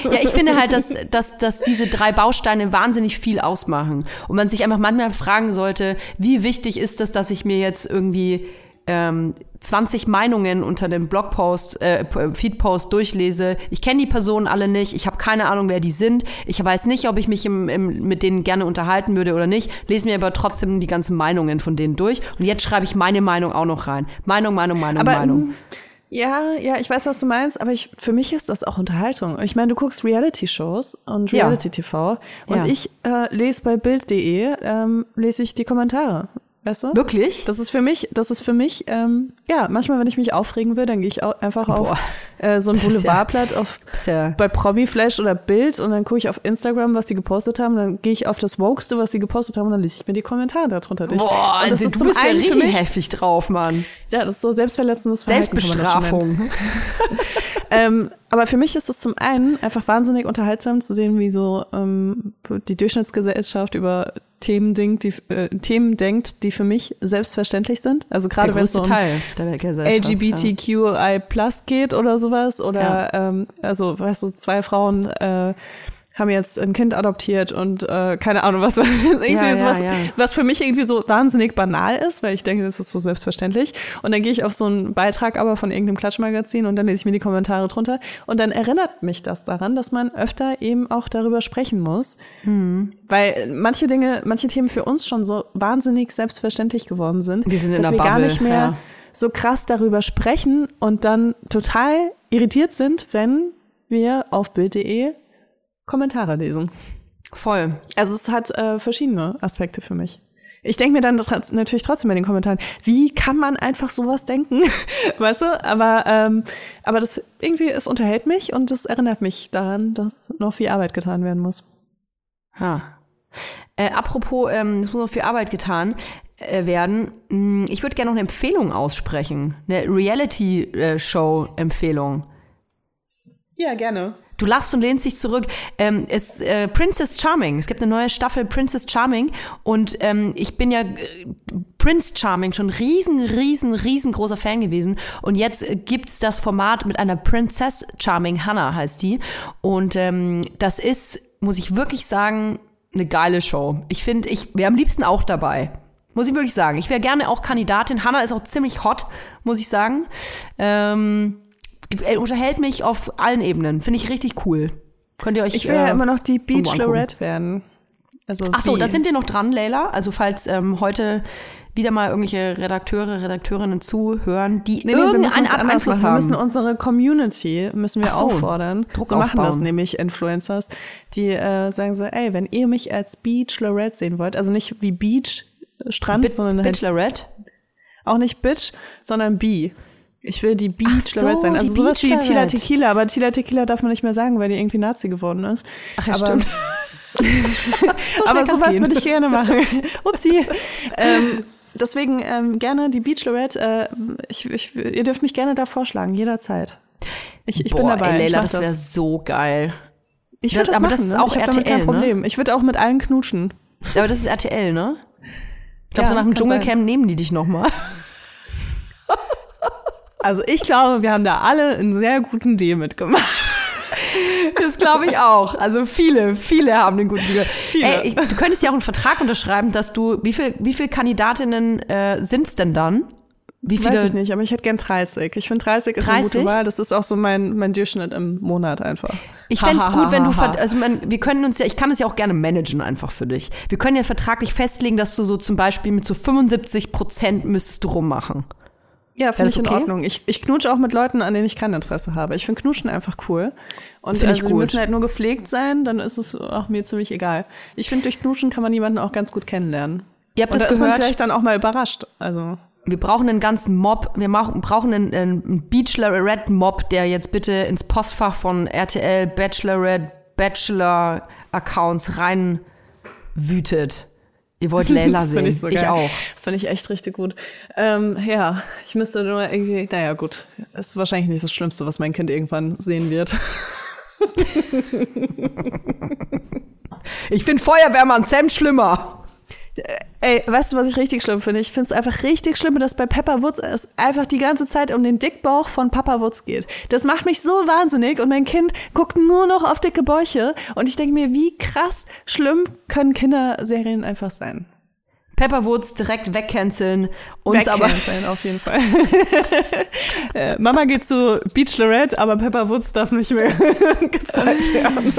Ja, ich finde halt, dass, dass, dass diese drei Bausteine wahnsinnig viel ausmachen. Und man sich einfach manchmal fragen sollte, wie wichtig ist es, dass ich mir jetzt irgendwie ähm, 20 Meinungen unter dem Blogpost, äh, Feedpost durchlese. Ich kenne die Personen alle nicht. Ich habe keine Ahnung, wer die sind. Ich weiß nicht, ob ich mich im, im, mit denen gerne unterhalten würde oder nicht. Lese mir aber trotzdem die ganzen Meinungen von denen durch. Und jetzt schreibe ich meine Meinung auch noch rein. Meinung, Meinung, Meinung, Aber, Meinung. Ja, ja, ich weiß, was du meinst, aber ich, für mich ist das auch Unterhaltung. Ich meine, du guckst Reality-Shows und Ja. Reality-TV und Ja. ich äh, lese bei Bild.de, ähm, lese ich die Kommentare. Weißt du? Wirklich? Das ist für mich, das ist für mich, ähm, ja, manchmal, wenn ich mich aufregen will, dann gehe ich auch einfach auf äh, so ein ja- Boulevardblatt auf ja bei Promiflash oder Bild und dann gucke ich auf Instagram, was die gepostet haben, dann gehe ich auf das Wokeste, was die gepostet haben und dann lese ich mir die Kommentare darunter durch. Boah, und das du ist zum bist ja einen für richtig heftig drauf, Mann. ja, das ist so selbstverletzendes Verhalten. Selbstbestrafung. Ähm, aber für mich ist es zum einen einfach wahnsinnig unterhaltsam zu sehen, wie so ähm, die Durchschnittsgesellschaft über Themen denkt, die, äh, Themen denkt, die für mich selbstverständlich sind. Also gerade wenn es um. LGBTQI Plus geht oder sowas oder ähm, also weißt du zwei Frauen äh, haben jetzt ein Kind adoptiert und äh, keine Ahnung was irgendwie Ja, ja, was ja. was für mich irgendwie so wahnsinnig banal ist weil ich denke das ist so selbstverständlich und dann gehe ich auf so einen Beitrag aber von irgendeinem Klatschmagazin und dann lese ich mir die Kommentare drunter und dann erinnert mich das daran dass man öfter eben auch darüber sprechen muss Hm. weil manche Dinge manche Themen für uns schon so wahnsinnig selbstverständlich geworden sind Wir sind in dass der wir gar Bubble, nicht mehr so krass darüber sprechen und dann total irritiert sind, wenn wir auf Bild.de Kommentare lesen. Voll. Also es hat äh, verschiedene Aspekte für mich. Ich denke mir dann tr- natürlich trotzdem bei den Kommentaren, wie kann man einfach sowas denken? weißt du? Aber, ähm, aber das irgendwie, es unterhält mich und es erinnert mich daran, dass noch viel Arbeit getan werden muss. Ja. Äh, apropos, ähm, es muss noch viel Arbeit getan äh, werden. Hm, Ich würde gerne noch eine Empfehlung aussprechen. Eine Reality-Show-Empfehlung. Ja, gerne. Du lachst und lehnst dich zurück. Ähm, es äh, Princess Charming. Es gibt eine neue Staffel Princess Charming und ähm, ich bin ja äh, Prince Charming schon riesen, riesen, riesengroßer Fan gewesen und jetzt gibt's das Format mit einer Princess Charming. Hannah heißt die und ähm, das ist, muss ich wirklich sagen, eine geile Show. Ich finde, ich wäre am liebsten auch dabei. Muss ich wirklich sagen. Ich wäre gerne auch Kandidatin. Hannah ist auch ziemlich hot, muss ich sagen. Ähm, unterhält mich auf allen Ebenen. Finde ich richtig cool. Könnt ihr euch. Ich will ja äh, immer noch die irgendwo Bachelorette werden. Also Ach so, da sind wir noch dran, Leila. Also falls ähm, heute wieder mal irgendwelche Redakteure, Redakteurinnen zuhören, die Nee, nee, wir müssen irgendeine es Art Einfluss machen. Wir haben. müssen unsere Community müssen wir so, auffordern. Druck so machen das aufbauen. nämlich Influencers, die äh, sagen so, ey, wenn ihr mich als Bachelorette sehen wollt, also nicht wie Beach äh, Strand, Bit- sondern halt Bachelorette. auch nicht Bitch, sondern B. Ich will die Bachelorette so, sein. Also sowas wie Tila. Tequila, aber Tila Tequila darf man nicht mehr sagen, weil die irgendwie Nazi geworden ist. Ach ja, aber, stimmt. aber kann's sowas würde ich gerne machen. Upsi. ähm, deswegen ähm, gerne die Bachelorette. Äh, ich, ich, ihr dürft mich gerne da vorschlagen, jederzeit. Ich, ich bin Boah, dabei. Ey, Leila, das wäre so geil. Ich würde das- das, aber machen. das ist ne? auch ich RTL, kein ne? Problem. Ich würde auch mit allen knutschen. Aber das ist RTL, ne? Ich glaube, Ja, so nach dem. Dschungelcamp nehmen die dich noch mal. Also ich glaube, wir haben da alle einen sehr guten Deal mitgemacht. Das glaube ich auch. Also viele, viele haben den guten Deal. Ey, ich, du könntest ja auch einen Vertrag unterschreiben, dass du, wie viel, wie viel Kandidatinnen äh, sind's denn dann? Wie viele? Weiß ich nicht, aber ich hätte gern 30. Ich finde 30 ist 30? eine gute Wahl. Das ist auch so mein, mein Durchschnitt im Monat einfach. Ich Ha, ha, gut, wenn du, also man, wir können uns ja, ich kann es ja auch gerne managen einfach für dich. Wir können ja vertraglich festlegen, dass du so zum Beispiel mit so 75 Prozent müsstest du rummachen. Ja, finde das ich in okay? Ordnung. Ich, ich knutsche auch mit Leuten, an denen ich kein Interesse habe. Ich finde Knutschen einfach cool. Und Find ich also, die müssen halt nur gepflegt sein, dann ist es auch mir ziemlich egal. Ich finde, durch Knutschen kann man jemanden auch ganz gut kennenlernen. Ihr habt Und da das ist man gehört. vielleicht dann auch mal überrascht. Also, Wir brauchen einen ganzen Mob. Wir machen, brauchen einen, einen Bachelorette-Mob, der jetzt bitte ins Postfach von RTL Bachelorette Bachelor Accounts rein wütet. Ihr wollt Layla sehen. finde ich so ich auch. Das finde ich echt richtig gut. Ähm, ja, ich müsste nur irgendwie, naja, gut. Ist wahrscheinlich nicht das Schlimmste, was mein Kind irgendwann sehen wird. Ich finde Feuerwehrmann Sam schlimmer. Ey, weißt du, was ich richtig schlimm finde? Ich finde es einfach richtig schlimm, dass bei Pepper Woods es einfach die ganze Zeit um den Dickbauch von Papa Woods geht. Das macht mich so wahnsinnig und mein Kind guckt nur noch auf dicke Bäuche und ich denke mir, wie krass schlimm können Kinderserien einfach sein. Pepper Woods direkt wegcanceln. Uns aber. Wegcanceln, auf jeden Fall. äh, Mama geht zu Bachelorette, aber Pepper Woods darf nicht mehr gezeigt werden.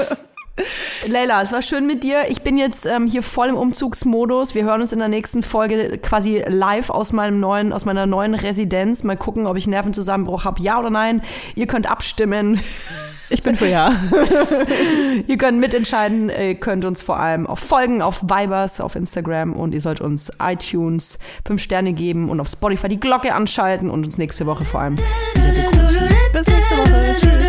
Leila, es war schön mit dir. Ich bin jetzt ähm, hier voll im Umzugsmodus. Wir hören uns in der nächsten Folge quasi live aus meinem neuen, aus meiner neuen Residenz. Mal gucken, ob ich Nervenzusammenbruch habe, ja oder nein. Ihr könnt abstimmen. Ich bin für ja. Ihr könnt mitentscheiden. Ihr könnt uns vor allem auf folgen auf Vibers auf Instagram und ihr sollt uns iTunes fünf Sterne geben und auf Spotify die Glocke anschalten und uns nächste Woche vor allem wieder begrüßen. Bis nächste Woche. Tschüss.